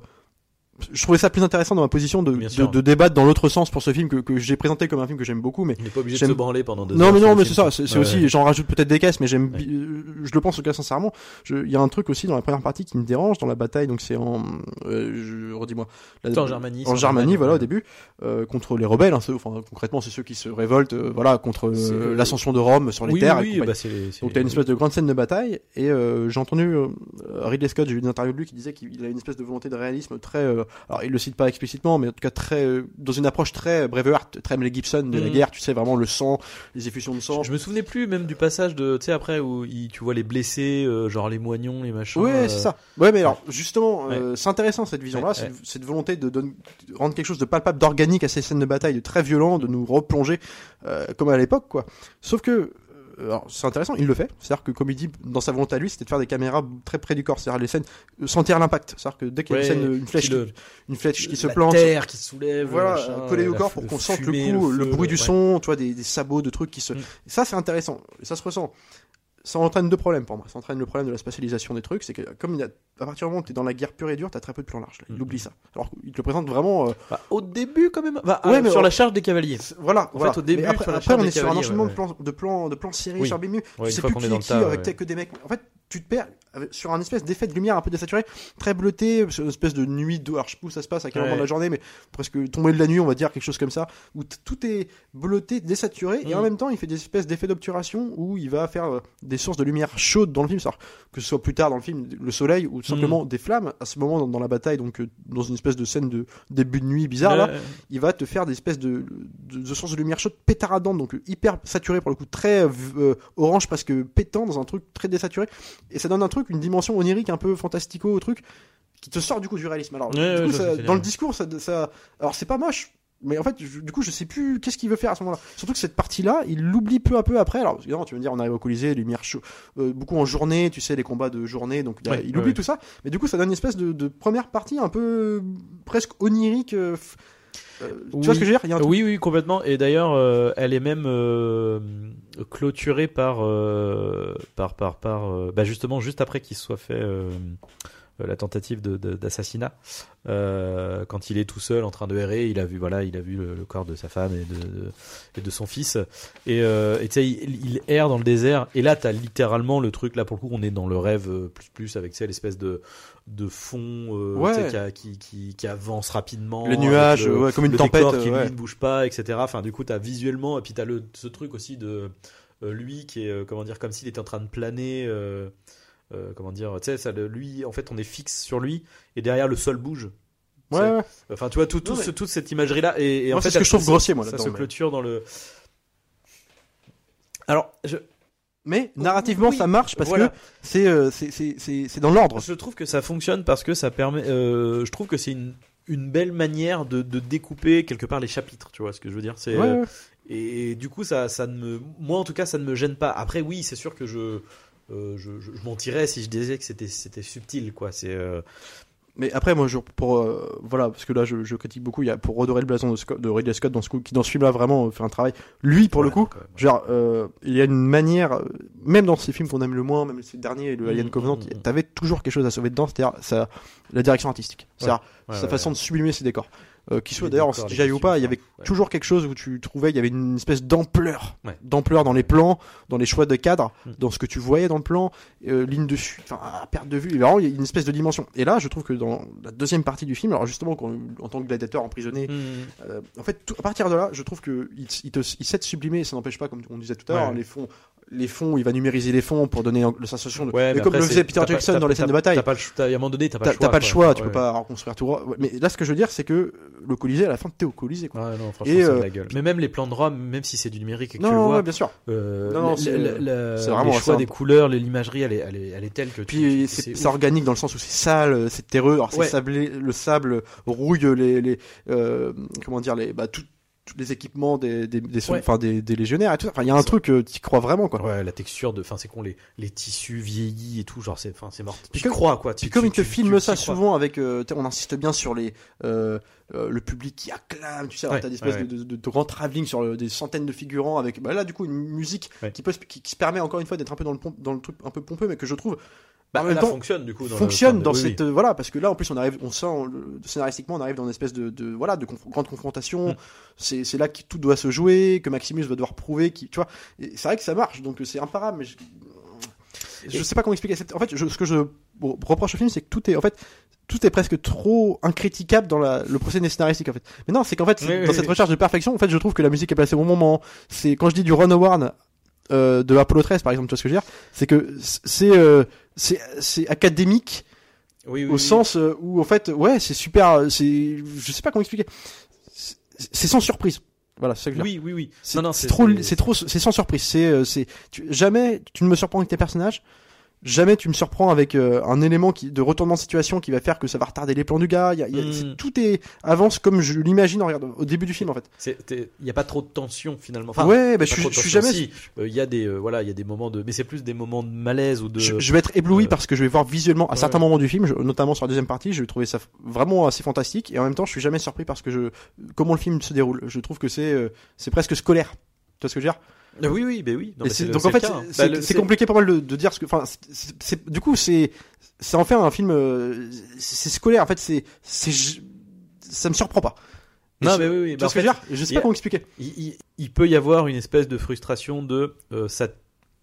je trouvais ça plus intéressant dans ma position de, de, de débattre dans l'autre sens pour ce film que, que j'ai présenté comme un film que j'aime beaucoup, mais Il n'est pas obligé de se branler pendant deux non mais non mais c'est ça c'est Ouais, aussi ouais. j'en rajoute peut-être des caisses mais j'aime Ouais. euh, je le pense en tout cas sincèrement. Il y a un truc aussi dans la première partie qui me dérange dans la bataille donc c'est en euh, redis-moi. En Germanie, en Germanie voilà au début euh, contre les rebelles hein, enfin concrètement c'est ceux qui se révoltent euh, voilà contre euh, C'est- l'ascension de Rome sur les Oui, terres oui, bah, les- Donc t'as une espèce de grande scène de bataille et euh, j'ai entendu euh, Ridley Scott, j'ai vu une interview de lui qui disait qu'il a une espèce de volonté de réalisme très, euh, alors il le cite pas explicitement, mais en tout cas très euh, dans une approche très Braveheart, très Mel Gibson de la Mhm. guerre, tu sais vraiment le sang, les effusions de sang. Je, je me souvenais plus même du passage de, tu sais, après où il- tu vois les blessés, euh, genre les moignons, les machins. Ouais, euh, c'est ça. Ouais, mais alors justement, euh, c'est intéressant cette vision-là, Ouais, cette, ouais. cette volonté de, de rendre quelque chose de palpable, d'organique à ces scènes de bataille, de très violent, de nous replonger euh, comme à l'époque, quoi. Sauf que euh, alors, c'est intéressant, il le fait. C'est-à-dire que, comme il dit, dans sa volonté à lui, c'était de faire des caméras très près du corps. C'est-à-dire les scènes, euh, sentir l'impact. C'est-à-dire que dès qu'il y a Ouais, une scène, une flèche, le- une flèche qui se la plante, terre qui se soulève, voilà, machin, au corps pour qu'on sente le coup, le, feu, bruit du ouais. son, tu vois, des, des sabots, de trucs qui se. Mm. Ça, c'est intéressant. Ça se ressent. Ça entraîne deux problèmes pour moi. Ça entraîne le problème de la spatialisation des trucs. C'est que, comme il y a, à partir du moment où tu es dans la guerre pure et dure, tu as très peu de plans larges. là. Il Mm. oublie ça. Alors qu'il te le présente vraiment. euh, Bah, au début, quand même. Bah, Ouais, euh, mais sur on- la charge des cavaliers. voilà. En voilà. fait, au début, Mais après, sur la après, charge on est sur un enchaînement ouais, de plans, de plans, de plans serrés Oui. tu sais plus qui est qui, tas, avec que des mecs. En fait, tu te perds sur un espèce d'effet de lumière un peu désaturé, très bleuté, une espèce de nuit d'eau. Alors je sais pas où ça se passe, à quel Ouais. moment de la journée, mais presque tombé de la nuit, on va dire quelque chose comme ça, où tout est bleuté, désaturé, et Mm. en même temps il fait des espèces d'effets d'obturation où il va faire euh, des sources de lumière chaude dans le film, que ce soit plus tard dans le film le soleil ou simplement Mm. des flammes. À ce moment dans, dans la bataille, donc euh, dans une espèce de scène de début de nuit bizarre là, il va te faire des espèces de, de, de sources de lumière chaude pétaradantes, donc hyper saturé pour le coup, très euh, orange parce que pétant dans un truc très désaturé. Et ça donne un truc, une dimension onirique un peu fantastico au truc, qui te sort du coup du réalisme. Alors, Ouais, du ouais, coup, ça- veux dans le discours, ça, ça, alors c'est pas moche. Mais en fait, je- du coup, je sais plus qu'est-ce qu'il veut faire à ce moment-là. Surtout que cette partie-là, il l'oublie peu à peu après. Alors, évidemment, tu vas me dire, on arrive au Colisée, lumière chaude, euh, beaucoup en journée, tu sais, les combats de journée, donc il Ouais, oublie ouais. tout ça. Mais du coup, ça donne une espèce de, de première partie un peu euh, presque onirique. euh, f- euh, Tu vois ce que je veux dire? Oui, oui, complètement. Et d'ailleurs, euh, elle est même euh, clôturée par, par, par, par, bah justement, juste après qu'il soit fait, la tentative d'assassinat. Euh, quand il est tout seul en train de errer, il a vu voilà, il a vu le, le corps de sa femme et de, de, et de son fils. Et euh, tu sais, il, il erre dans le désert. Et là, t'as littéralement le truc. Là, pour le coup, on est dans le rêve euh, plus plus avec tu sais, l'espèce de de fond euh, Ouais. qui, a- qui, qui, qui avance rapidement. Les nuages, le- ouais, comme une le tempête. qui ouais. lui ne bouge pas, etc. Enfin, du coup, t'as visuellement, et puis t'as le ce truc aussi de euh, lui qui est euh, comment dire comme s'il était en train de planer. Euh, comment dire, tu sais, ça, lui, en fait, on est fixe sur lui, et derrière le sol bouge. Ouais. Enfin, tu vois, tout, tout Non, mais- ce- toute cette imagerie-là, et, et Moi, en fait, ce que je trouve ça- grossier, moi, Ça se mais- clôture dans le. Alors, je, Mais narrativement, Oui, ça marche parce voilà. que c'est euh, c'est- c'est c'est- c'est dans l'ordre. Je trouve que ça fonctionne parce que ça permet. euh, je trouve que c'est une, une belle manière de, de découper quelque part les chapitres. Tu vois ce que je veux dire C'est Ouais, euh, ouais. et, du coup ça ça ne me moi en tout cas ça ne me gêne pas. Après oui c'est sûr que je euh, je, je, je mentirais si je disais que c'était c'était subtil quoi. C'est euh, Mais après, moi, je, pour euh, voilà, parce que là, je, je critique beaucoup. Il y a pour redorer le blason de, Scott- de Ridley Scott dans ce qui dans ce film-là vraiment euh, fait un travail. Lui, pour le coup, euh, genre, euh, il y a une manière, euh, même dans ces films qu'on aime le moins, même ces derniers, le Mm, Alien Covenant, mm, mm. t'avais toujours quelque chose à sauver dedans, c'est-à-dire la direction artistique, c'est-à-dire ouais, sa façon de sublimer ses décors. Euh, qui soit d'ailleurs en CGI ou pas, il y avait ouais. toujours quelque chose où tu trouvais, il y avait une espèce d'ampleur, Ouais. d'ampleur dans les plans, dans les choix de cadres, Mm. dans ce que tu voyais dans le plan, euh, ligne de fuite, enfin à perte de vue, et il y a une espèce de dimension. Et là, je trouve que dans la deuxième partie du film, alors justement quand, en tant que gladiateur emprisonné, Mm. euh, en fait, tout- à partir de là, je trouve que il, il, te, il sait te sublimer, ça n'empêche pas, comme on disait tout à l'heure, Ouais. les fonds, les fonds, il va numériser les fonds pour donner la sensation de. Ouais, mais comme après, le faisait Peter pas- Jackson dans les scènes de bataille. T'as pas le choix, à un moment donné, t'as pas T'as le choix. t'as pas le choix, tu Ouais. peux pas reconstruire tout. Ouais, Mais là, ce que je veux dire, c'est que le Colisée, à la fin, t'es au Colisée. Quoi. Ouais, non, franchement, Et, euh, la gueule. Mais même les plans de Rome, même si c'est du numérique et que tu le Non, vois, bien sûr. euh, Non, non, c'est- vraiment les choix des couleurs, l'imagerie, elle est, elle est, elle est telle que Puis c'est organique dans le sens où c'est sale, c'est terreux. Alors c'est sablé, le sable rouille les, les euh, comment dire les bah tout- tous les équipements des des, des, sol- Ouais. enfin, des, des légionnaires et tout. Enfin il y a un truc euh, t'y crois vraiment quoi. Ouais, la texture de, enfin, c'est con, les, les tissus vieillis et tout, genre, c'est, enfin, c'est mort. Tu crois, quoi. Puis Tu- comme tu- il te tu- filme tu- ça tu souvent avec, euh, tu on insiste bien sur les euh, euh, le public qui acclame, tu sais, Ouais, t'as des espèces ouais, de, de, de grands travelling sur le- des centaines de figurants avec, bah là du coup une musique qui peut se- qui, qui se permet encore une fois d'être un peu dans le pompe- dans le truc un peu pompeux, mais que je trouve Bah, en même là, temps fonctionne, du coup. Dans fonctionne le, dans oui, cette oui. euh, voilà parce que là en plus on arrive on sent le- scénaristiquement on arrive dans une espèce de, de voilà de conf- grande confrontation Mm. c'est là que tout doit se jouer que Maximus va devoir prouver qui tu vois c'est vrai que ça marche donc c'est imparable mais je, je Et- sais pas comment expliquer en fait je- ce que je reproche au film c'est que tout est en fait tout est presque trop incritiquable dans la, le procédé scénaristique en fait. Mais non, c'est qu'en fait, oui, dans cette oui. recherche de perfection, en fait, je trouve que la musique est placée au bon moment. C'est quand je dis du Ron Howard euh, de Apollo 13 par exemple, tu vois ce que je veux dire C'est que c'est euh, c'est c'est académique Oui, oui, au oui. sens euh, où en fait ouais c'est super c'est je sais pas comment expliquer c'est sans surprise voilà c'est ça que Oui, oui, oui. c'est Non, non, c'est trop c'est trop c'est sans surprise c'est euh, c'est jamais tu ne me surprends avec tes personnages jamais tu me surprends avec euh, un élément qui de retournement de situation qui va faire que ça va retarder les plans du gars il y a, il y a- Mm. c'est- tout est avance comme je l'imagine au début du film en fait Il n'y a pas trop de tension finalement. Enfin, ouais bah, je, suis- je jamais Si, euh, Il y a des, euh, voilà, il y a des moments de, mais c'est plus des moments de malaise ou de. je, je vais être ébloui parce que je vais voir visuellement à ouais, certains ouais. moments du film, je- notamment sur la deuxième partie, je vais trouver ça vraiment assez fantastique et en même temps je suis jamais surpris parce que je comment le film se déroule. Je trouve que c'est c'est presque scolaire. Tu vois ce que je veux dire? Oui, oui, ben oui. Non, Et mais c'est- c'est- Donc en fait hein. c'est- Bah, c'est compliqué pas mal de, de dire ce que enfin c'est- du coup c'est c'est en fait un film euh, c'est scolaire en fait c'est c'est ça me surprend pas. Et Non, je- mais oui, oui. bah, ce que je veux dire? Je sais a- pas comment expliquer. il, il- il peut y avoir une espèce de frustration de euh, ça,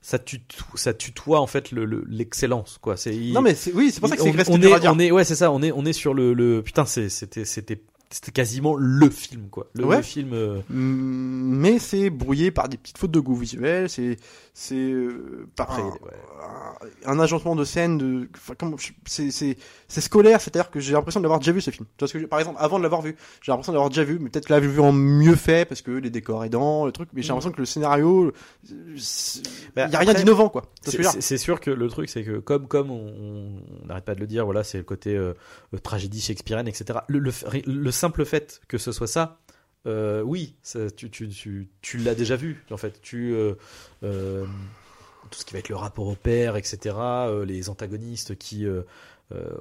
ça, tuto- ça tutoie en fait le- le- l'excellence, quoi. C'est Non mais oui, c'est pour ça que c'est on, on est, à dire. on est, ouais, c'est ça. On est, on est sur le, le putain, c'était, c'était, c'était quasiment le film, quoi. Le, Ouais. le film. euh, Mm, mais c'est brouillé par des petites fautes de goût visuel, c'est c'est euh, par Après, un, ouais. un- agencement de scène de c'est c'est c'est scolaire, c'est-à-dire que j'ai l'impression de l'avoir déjà vu ce film. Tu vois ce que par exemple avant de l'avoir vu, j'ai l'impression de l'avoir déjà vu, mais peut-être l'avoir vu en mieux fait parce que les décors aidants, le truc, mais j'ai Mm. l'impression que le scénario il Bah, y a rien d'innovant quoi. C'est que dire? sûr que le truc, c'est que comme comme on n'arrête pas de le dire, voilà, c'est le côté euh, euh, tragédie shakespearienne, etc. Le, le simple fait que ce soit ça, euh, oui, ça, tu, tu, tu, tu l'as déjà vu, en fait. Tu euh, euh, tout ce qui va être le rapport au père, etc. les antagonistes qui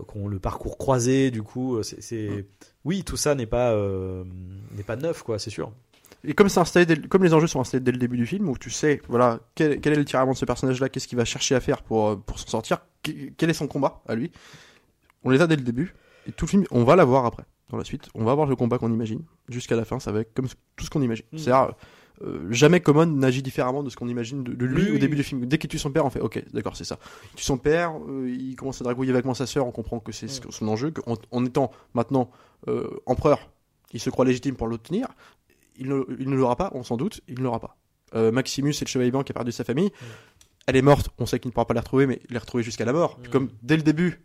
qui ont le parcours croisé, du coup, c'est c'est- oui, tout ça n'est pas n'est pas neuf, quoi, c'est sûr. Et comme installé, dès comme les enjeux sont installés dès le début du film, où tu sais, voilà, quel, quel est le tiraillement de ce personnage-là, qu'est-ce qu'il va chercher à faire pour, pour s'en sortir, que- quel est son combat à lui. on les a dès le début, et tout le film, on va la voir après, dans la suite. On va voir le combat qu'on imagine, jusqu'à la fin, ça va être comme tout ce qu'on imagine. Mm. C'est-à-dire, euh, jamais Common n'agit différemment de ce qu'on imagine de, de lui Oui, au début oui. du film. Dès qu'il tue son père, on fait ok, d'accord, c'est ça. Il tue son père, euh, il commence à dragouiller avec sa sœur, on comprend que c'est son enjeu, qu'en en étant maintenant euh, empereur, il se croit légitime pour l'obtenir. Il ne, il ne l'aura pas, on s'en doute, il ne l'aura pas. Maximus, c'est le chevalier blanc qui a perdu sa famille. Elle est morte, on sait qu'il ne pourra pas la retrouver, mais les retrouver jusqu'à la mort. Puis Mm. Comme dès le début,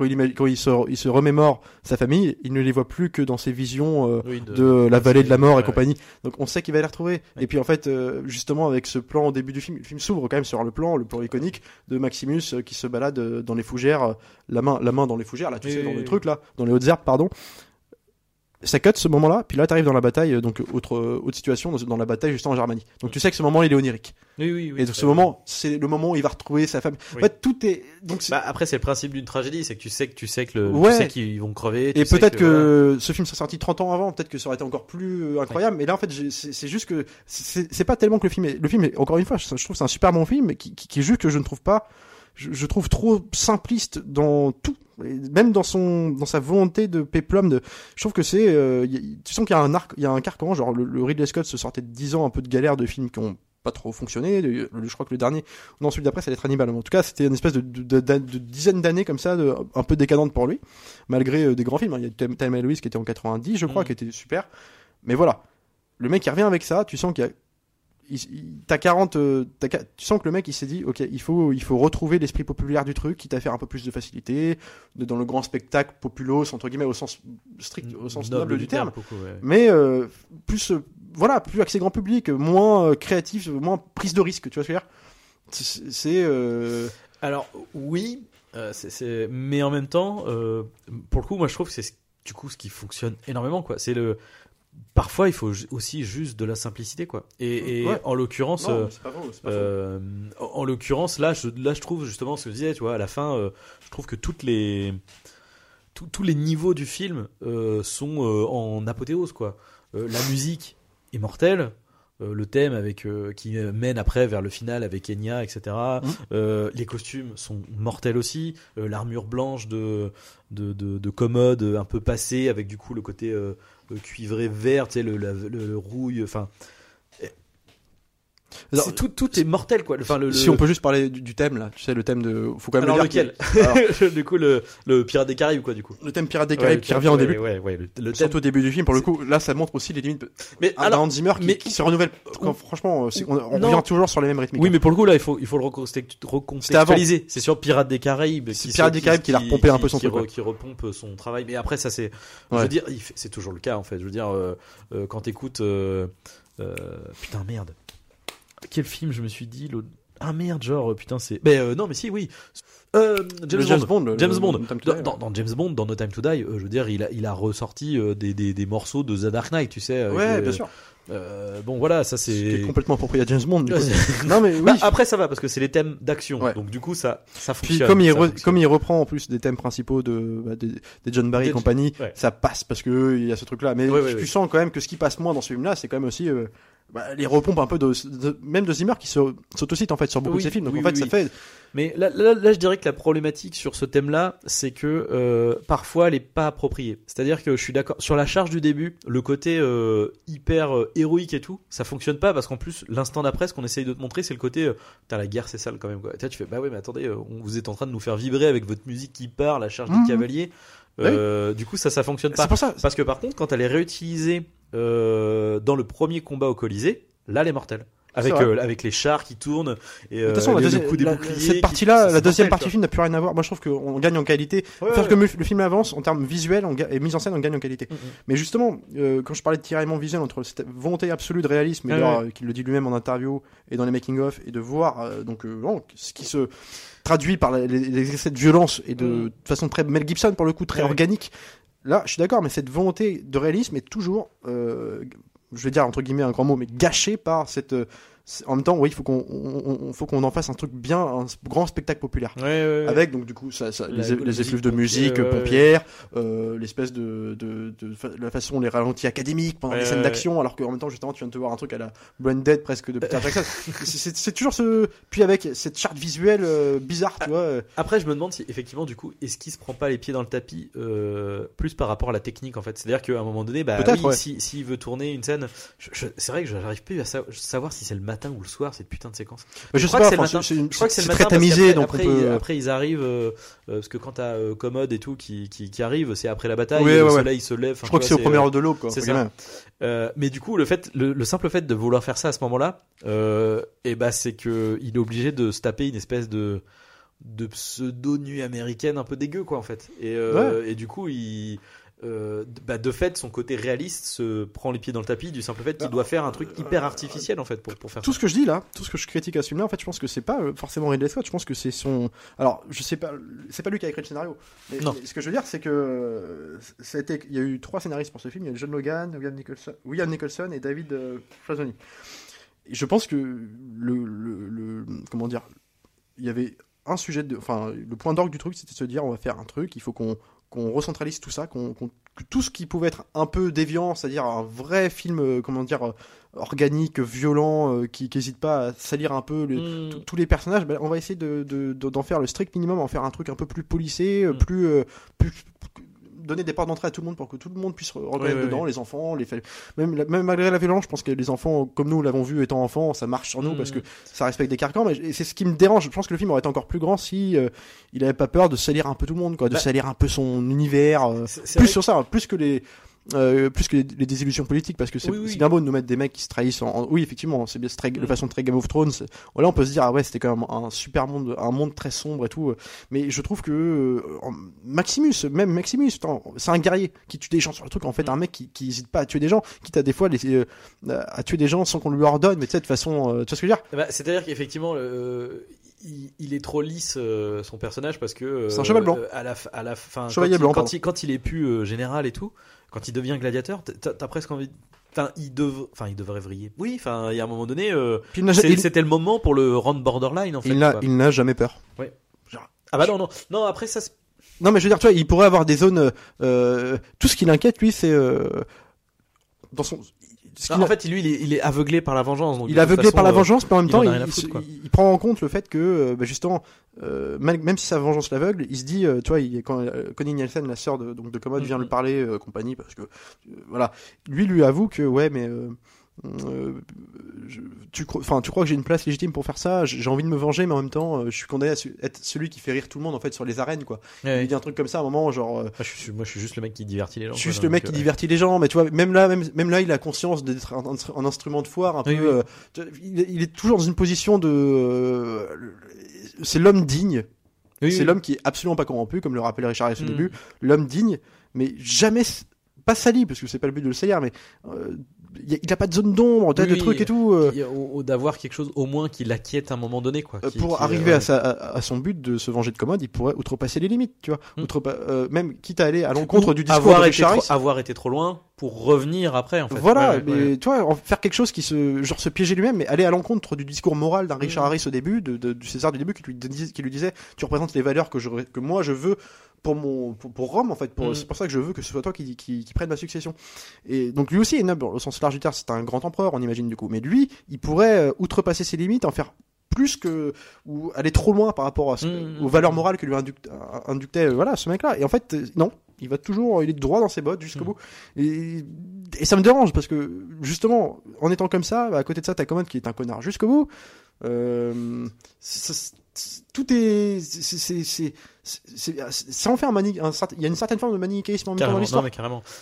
quand il, ima- quand il, se, il se remémore sa famille, il ne les voit plus que dans ses visions euh, Oui, de la vallée de la mort et ouais, compagnie. Donc on sait qu'il va les retrouver. Ouais. Et puis en fait, euh, justement avec ce plan au début du film, le film s'ouvre quand même sur le plan, le plan iconique de Maximus euh, qui se balade dans les fougères, la main, la main dans les fougères, là, tu Oui, sais, dans le truc là, dans les hautes herbes, pardon. Ça cut ce moment-là, puis là t'arrives dans la bataille, euh, donc autre euh, autre situation dans, dans la bataille juste en Germanie. Donc tu sais que ce moment il est onirique. Oui, oui, oui. et donc ce moment, c'est le moment où il va retrouver sa femme. Oui. En fait, tout est donc Bah, après, c'est le principe d'une tragédie, c'est que tu sais que tu sais que le, Ouais. tu sais qu'ils vont crever. tu Et peut-être que, voilà. ce film serait sorti 30 ans avant, peut-être que ça aurait été encore plus euh, incroyable. Mais là, en fait, c'est juste que c'est pas tellement que le film est. Le film est, encore une fois, je, je trouve que c'est un super bon film, mais qui, qui, qui est juste que je ne trouve pas. Je, je trouve trop simpliste dans tout, même dans son, dans sa volonté de péplum. De, je trouve que c'est, euh, tu sens qu'il y a un arc, il y a un carcan. Genre le, le Ridley Scott se sortait de 10 ans un peu de galère de films qui ont pas trop fonctionné. Je crois que le dernier, non celui d'après, ça va être Hannibal. En tout cas, c'était une espèce de, de, de, de dizaine d'années comme ça, un peu décadente pour lui malgré euh, des grands films. Il y a Time Louise qui était en 90, je crois, Mhm. qui était super. Mais voilà, le mec il revient avec ça. Tu sens qu'il y a, il, t'as 40, euh, tu sens que le mec il s'est dit, ok, il faut, il faut retrouver l'esprit populaire du truc, quitte à faire un peu plus de facilité, dans le grand spectacle populos entre guillemets au sens strict, au sens noble, du terme. beaucoup, ouais. Mais euh, plus, euh, voilà, plus accès grand public, moins euh, créatif, moins prise de risque. Tu vois ce que je veux dire? C'est, Alors oui, mais en même temps, pour le coup, moi je trouve que c'est ce- du coup ce qui fonctionne énormément quoi. C'est le parfois il faut aussi juste de la simplicité quoi. Et, et Ouais. en l'occurrence, euh, euh, en en l'occurrence là, je, là je trouve justement ce que je disais, tu vois, à la fin, euh, je trouve que toutes les tous- tous les niveaux du film sont en apothéose quoi. La musique est mortelle. le thème avec qui mène après vers le final avec Enya, etc. Euh, les costumes sont mortels aussi. L'armure blanche de, de, de, de commode un peu passée avec du coup le côté euh, euh, cuivré vert, tu sais, le, le, le rouille. Enfin, Alors, tout, tout est mortel quoi. Enfin, le, Si le- on peut juste parler du, du thème là, tu sais le thème de, faut quand même Alors le dire. lequel Alors, Du coup, le, le pirate des Caraïbes quoi, du coup. le thème Pirate des Caraïbes qui revient au ouais, début. Ouais, ouais, le, thème. Au début du film, pour le coup, là ça montre aussi les limites Mais d'un alors, Hans Zimmer qui, mais- qui se renouvelle. Quand, franchement, euh, on, revient toujours sur les mêmes rythmiques. oui, mais pour le coup là, il faut, il faut le recontextu- recontextualiser. C'est sur Pirates des Caraïbes. C'est qui Pirates se- des Caraïbes qui l'a repompé un peu son qui, truc, re- qui repompe son travail. Mais après, ça c'est. Je veux dire, c'est toujours le cas en fait. Je veux dire, euh, euh, quand t'écoutes. putain, merde. Quel film je me suis dit l'autre- Ah merde, genre, putain, c'est. Mais euh, non, mais si, oui. Euh, James, Bond. Bond, James Bond. Die, dans- ouais. dans James Bond, dans No Time to Die, euh, je veux dire, il a, il a ressorti euh, des, des, des morceaux de The Dark Knight, tu sais. Ouais, euh, bien sûr. Euh, bon, voilà, ça Ce qui est c'est. complètement approprié à James Bond. du coup. Non mais oui. Bah, après, ça va parce que c'est les thèmes d'action. Ouais. Donc, du coup, ça, ça Puis fonctionne. comme il, re- comme il reprend en plus des thèmes principaux de, bah, des, des John Barry et compagnie, ouais. ça passe parce que il y a ce truc-là. Mais Ouais, ouais, tu sens quand même que ce qui passe moins dans ce film-là, c'est quand même aussi euh, bah, les repompes un peu de, de- même de Zimmer qui s'autocite en fait sur beaucoup Oui, de ses films. Donc oui, en fait, ça fait Mais là, là, là, je dirais que la problématique sur ce thème-là, c'est que euh, parfois, elle est pas appropriée. C'est-à-dire que je suis d'accord sur la charge du début, le côté euh, hyper euh, héroïque et tout, ça fonctionne pas parce qu'en plus, l'instant d'après, ce qu'on essaye de te montrer, c'est le côté, euh, putain, la guerre, c'est sale quand même. Quoi. Tu fais, bah ouais, mais attendez, euh, on- vous êtes en train de nous faire vibrer avec votre musique qui part, la charge Mhm. des cavaliers. Euh, Du coup, ça, ça fonctionne pas. c'est pour ça. Parce que par contre, quand elle est réutilisée euh, dans le premier combat au Colisée, là, elle est mortelle. Avec, euh, avec les chars qui tournent et De toute euh, façon, la le- coup des la- boucliers cette partie-là, c'est la deuxième mortel, partie du film n'a plus rien à voir. Moi, je trouve qu'on gagne en qualité. Ouais, Faire ouais. que le le film avance en termes visuels on et mise en scène, on gagne en qualité. Mhm. Mais justement, euh, quand je parlais de tiraillement visuel entre cette volonté absolue de réalisme, et Ah qu'il le dit lui-même en interview et dans les making-of, et de voir euh, donc euh, bon, ce qui se traduit par les, les- les excès de violence et de, de façon très Mel Gibson pour le coup très Ouais, ouais. organique. Là, je suis d'accord, mais cette volonté de réalisme est toujours, euh, je vais dire entre guillemets un grand mot, mais gâchée par cette euh, en même temps, oui, il faut qu'on on- on- faut qu'on en fasse un truc bien, un grand spectacle populaire. Ouais, ouais, ouais. Avec donc du coup ça, ça- La- les, les effluves de musique pompière, euh, l'espèce de, de, la façon les ralentis académiques pendant les scènes d'action, alors qu'en même temps justement tu viens de te voir un truc à la Blended presque de Peter Jackson. C'est- toujours ce puis avec cette charte visuelle euh, bizarre, tu vois. euh, Après, je me demande si effectivement, du coup, est-ce qu'il se prend pas les pieds dans le tapis euh, plus par rapport à la technique en fait? C'est-à-dire qu'à un moment donné, bah, oui, ouais. si s'il veut tourner une scène, c'est vrai que j'arrive plus à sa- savoir si c'est le matin ou le soir cette putain de séquence. bah, je, sais crois pas, que c'est le enfin, matin. c'est une- Je crois que c'est le très matin parce tamisé, donc après, peut. ils, après, ils arrivent euh, euh, parce que quand t'as euh, Commode et tout qui, qui, qui arrive, c'est après la bataille, Oui, et le ouais, ouais. soleil se lève. je crois que c'est au premier euh, heure de l'aube, quoi. c'est ça. Euh, mais du coup, le fait, le, le simple fait de vouloir faire ça à ce moment-là, euh, et bah, c'est que il est obligé de se taper une espèce de de pseudo nuit américaine un peu dégueu, quoi, en fait. Et, euh, et du coup, il euh, bah, de fait, son côté réaliste se prend les pieds dans le tapis du simple fait qu'il Ah. doit faire un truc hyper artificiel, en fait, pour, pour faire Tout ça. ce que je dis là, tout ce que je critique à ce film-là, en fait, je pense que c'est pas euh, forcément Ridley Scott. Je pense que c'est son. Alors, je sais pas, c'est pas lui qui a écrit le scénario. Mais, Non. mais ce que je veux dire, c'est que euh, été- il y a eu trois scénaristes pour ce film. Il y a John Logan, William Nicholson, William Nicholson et David euh, Frazzoni. Et je pense que le, le, le- comment dire, il y avait un sujet de, enfin, le point d'orgue du truc, c'était de se dire, on va faire un truc, il faut qu'on qu'on recentralise tout ça, qu'on qu'on- que tout ce qui pouvait être un peu déviant, c'est-à-dire un vrai film, euh, comment dire, euh, organique, violent, euh, qui n'hésite pas à salir un peu Mm. tous- les personnages, ben, on va essayer de, de- de- d'en faire le strict minimum, en faire un truc un peu plus policé, Mm. plus, plus donner des portes d'entrée à tout le monde pour que tout le monde puisse re- reconnaître ouais, dedans, les enfants, les même, même malgré la violence, je pense que les enfants, comme nous l'avons vu étant enfants, ça marche sur nous Mm. parce que ça respecte des carcans, mais c'est ce qui me dérange. Je pense que le film aurait été encore plus grand si euh, il avait pas peur de salir un peu tout le monde, quoi, de Bah, salir un peu son univers. euh, plus sur ça, plus que les euh, plus que les, les désillusions politiques, parce que c'est Oui, oui. c'est bien beau de nous mettre des mecs qui se trahissent. En, en- oui, effectivement, c'est très- de Mm. façon très Game of Thrones. Voilà, on peut se dire ah ouais, c'était quand même un super monde, un monde très sombre et tout. Mais je trouve que euh, Maximus, même Maximus, c'est un guerrier qui tue des gens sur le truc. En fait, Mm. un mec qui, qui hésite pas à tuer des gens, quitte à des fois les, euh, à tuer des gens sans qu'on lui ordonne, mais tu sais de façon, euh, tu vois ce que je veux dire? Bah, C'est-à-dire qu'effectivement, euh, il, il est trop lisse euh, son personnage parce que euh, C'est un cheval blanc. euh, à la, à la fin, Chevalier quand, il, blanc, quand, il, quand il est plus euh, général et tout, quand il devient gladiateur, t'as presque envie. Enfin, il dev... enfin, il devrait vriller. Oui, enfin, il y a un moment donné, c'était le moment pour le rendre borderline en fait. il n'a- jamais peur. Ah bah non, non, non. Après ça, Non, mais je veux dire, tu vois, il pourrait avoir des zones. tout ce qui l'inquiète, lui, c'est dans son. Non, en fait, lui, il est, il est aveuglé par la vengeance. Donc il est aveuglé façon, par la euh, vengeance, mais en même temps, en il, foutre, prend en compte le fait que, euh, bah, justement, euh, même si sa vengeance l'aveugle, il se dit, euh, tu vois, il, quand euh, Connie Nielsen, la sœur de, donc de Commode, vient Mhm. lui parler, compagnie, parce que, voilà, lui lui avoue que, ouais, mais. Euh, je- tu, cro- tu crois que j'ai une place légitime pour faire ça? J'ai envie de me venger, mais en même temps, euh, je suis condamné à être celui qui fait rire tout le monde en fait sur les arènes, quoi. Ouais, Il ouais. dit un truc comme ça à un moment, genre. euh, Moi, je suis, moi, je suis juste le mec qui divertit les gens. je suis quoi, juste le mec qui divertit les gens, mais tu vois, même là, même, même là, il a conscience d'être un, instrument de foire, un Oui, peu. oui. euh, il, est- il est toujours dans une position de. euh, c'est l'homme digne. oui, c'est l'homme qui est absolument pas corrompu, comme le rappelait Richard au Mm. début. L'homme digne, mais jamais pas sali, parce que c'est pas le but de le salir, mais euh, il y a- il a pas de zone d'ombre, Oui, de trucs et tout. euh, d'avoir quelque chose au moins qui l'inquiète à un moment donné quoi. Euh, qui- pour qui, arriver euh, à, sa, à, à son but de se venger de commode, il pourrait outrepasser les limites, tu vois. Mm. Euh, même quitte à aller à l'encontre du discours avoir de été, Richard trop, Harris. avoir été trop loin pour revenir après en fait. Voilà, Ouais, mais ouais. tu vois, faire quelque chose qui se, genre se piéger lui-même, mais aller à l'encontre du discours moral d'un Richard Mhm. Harris au début, de, de- du César du début, qui lui, qui lui disait, tu représentes les valeurs que je, que moi je veux pour mon, pour, pour Rome en fait, Mhm. c'est pour ça que je veux que ce soit toi qui, qui, qui prenne ma succession. Et donc lui aussi est noble, au sens large du terme, c'est un grand empereur, on imagine du coup, mais lui, il pourrait euh, outrepasser ses limites, en faire plus que ou aller trop loin par rapport à ce- Mhm. aux valeurs morales que lui induct- inductait euh, voilà ce mec-là et en fait euh, non il va toujours il est droit dans ses bottes jusqu'au bout et, et ça me dérange parce que justement en étant comme ça à côté de ça t'as Commode qui est un connard jusqu'au bout euh, ça- tout est c'est c'est c'est c'est- ça en fait un mani un il y a une certaine forme de manichéisme en même temps dans l'histoire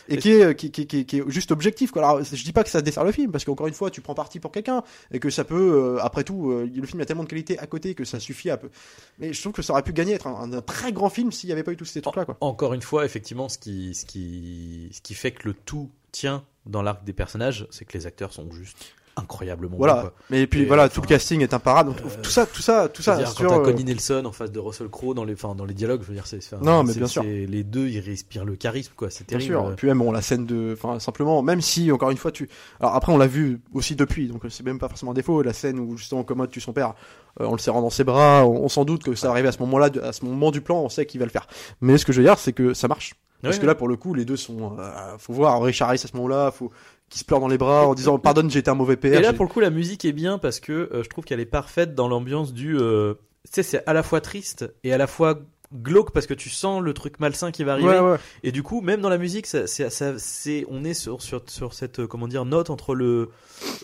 et qui est, qui, qui, qui, qui est juste objectif. Quoi. Alors, je dis pas que ça dessert le film, parce qu'encore une fois, tu prends parti pour quelqu'un, et que ça peut, euh, après tout, euh, le film a tellement de qualité à côté que ça suffit à peu. Mais je trouve que ça aurait pu gagner être un, un très grand film s'il n'y avait pas eu tous ces trucs-là. Quoi. Encore une fois, effectivement, ce qui, ce qui, ce qui fait que le tout tient dans l'arc des personnages, c'est que les acteurs sont juste incroyablement bon, Voilà. quoi. Mais puis Et, voilà, enfin, tout le casting est imparable. Donc, euh, tout ça, tout ça, tout ça. C'est-à-dire, sur, quand t'as euh, Connie Nelson en face de Russell Crowe dans les, enfin, dans les dialogues, je veux dire, c'est, Non, mais bien sûr. Les deux, ils respirent le charisme, quoi. C'est Bien terrible. sûr. Et puis même bon, la scène de, enfin simplement, même si encore une fois tu, alors après on l'a vu aussi depuis, donc c'est même pas forcément un défaut. La scène où justement Commode tue son père, euh, en le serrant dans ses bras, on, on s'en doute que ça arrivait à ce moment-là, à ce moment du plan, on sait qu'il va le faire. Mais ce que je veux dire, c'est que ça marche. Parce que là, pour le coup, les deux sont, euh, faut voir Richard Harris à ce moment-là, faut qu'il se pleure dans les bras en disant pardonne, j'ai été un mauvais père. Et là, pour le coup, la musique est bien parce que euh, je trouve qu'elle est parfaite dans l'ambiance du. euh, tu sais, c'est à la fois triste et à la fois glauque parce que tu sens le truc malsain qui va arriver. Ouais, ouais. Et du coup, même dans la musique, ça, c'est, ça- c'est, on est sur, sur, sur cette euh, comment dire note entre le,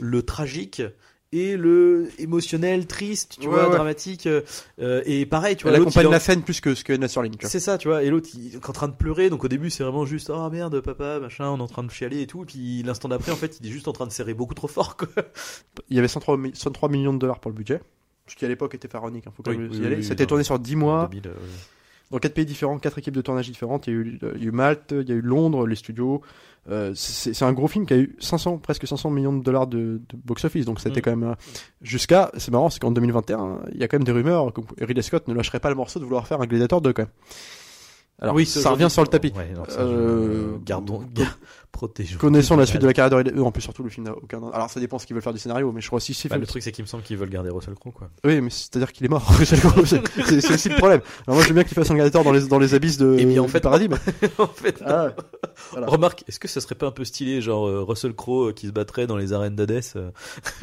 le tragique et le émotionnel, triste, tu Ouais, vois, ouais. dramatique. euh, et pareil, tu vois, Elle accompagne en- la scène plus que ce que Anna Sterling. C'est ça, tu vois. Et l'autre, il est en train de pleurer. Donc au début, c'est vraiment juste, oh merde, papa, machin, on est en train de chialer et tout. Et puis l'instant d'après, en fait, il est juste en train de serrer beaucoup trop fort, quoi. Il y avait 103, mi- 103 millions de dollars pour le budget. Ce qui à l'époque était pharaonique, hein, faut quand Oui, même oui, y aller. oui, C'était tourné sur 10 mois. 2000, euh, dans quatre pays différents, quatre équipes de tournage différentes. Il y a eu, il y a eu Malte, il y a eu Londres, les studios. Euh, c'est un gros film qui a eu 500, presque 500 millions de dollars de, de box-office. Donc c'était Mm. quand même euh, jusqu'à. C'est marrant, c'est qu'en 2021, il y a quand même des rumeurs que Ridley Scott ne lâcherait pas le morceau de vouloir faire un Gladiator 2 quand même. Alors oui, ça revient sur le tapis. Ouais, non, ça, Euh, je- Gardons, gar- protégeons. Connaissons la suite de la carrière de Ridley. En plus, surtout le film n'a aucun. Alors ça dépend ce qu'ils veulent faire du scénario, mais je crois aussi. si Bah, le truc, c'est qu'il me semble qu'ils veulent garder Russell Crowe, quoi. Oui, mais c'est-à-dire qu'il est mort. c'est c'est- c'est aussi le problème. Alors moi, je veux bien qu'il fasse un Gladiator dans les dans les abysses de. Et bien, en fait, paradis. en fait, Ah, Voilà. remarque, est-ce que ça serait pas un peu stylé, genre euh, Russell Crowe euh, qui se battrait dans les arènes d'Hadès, euh,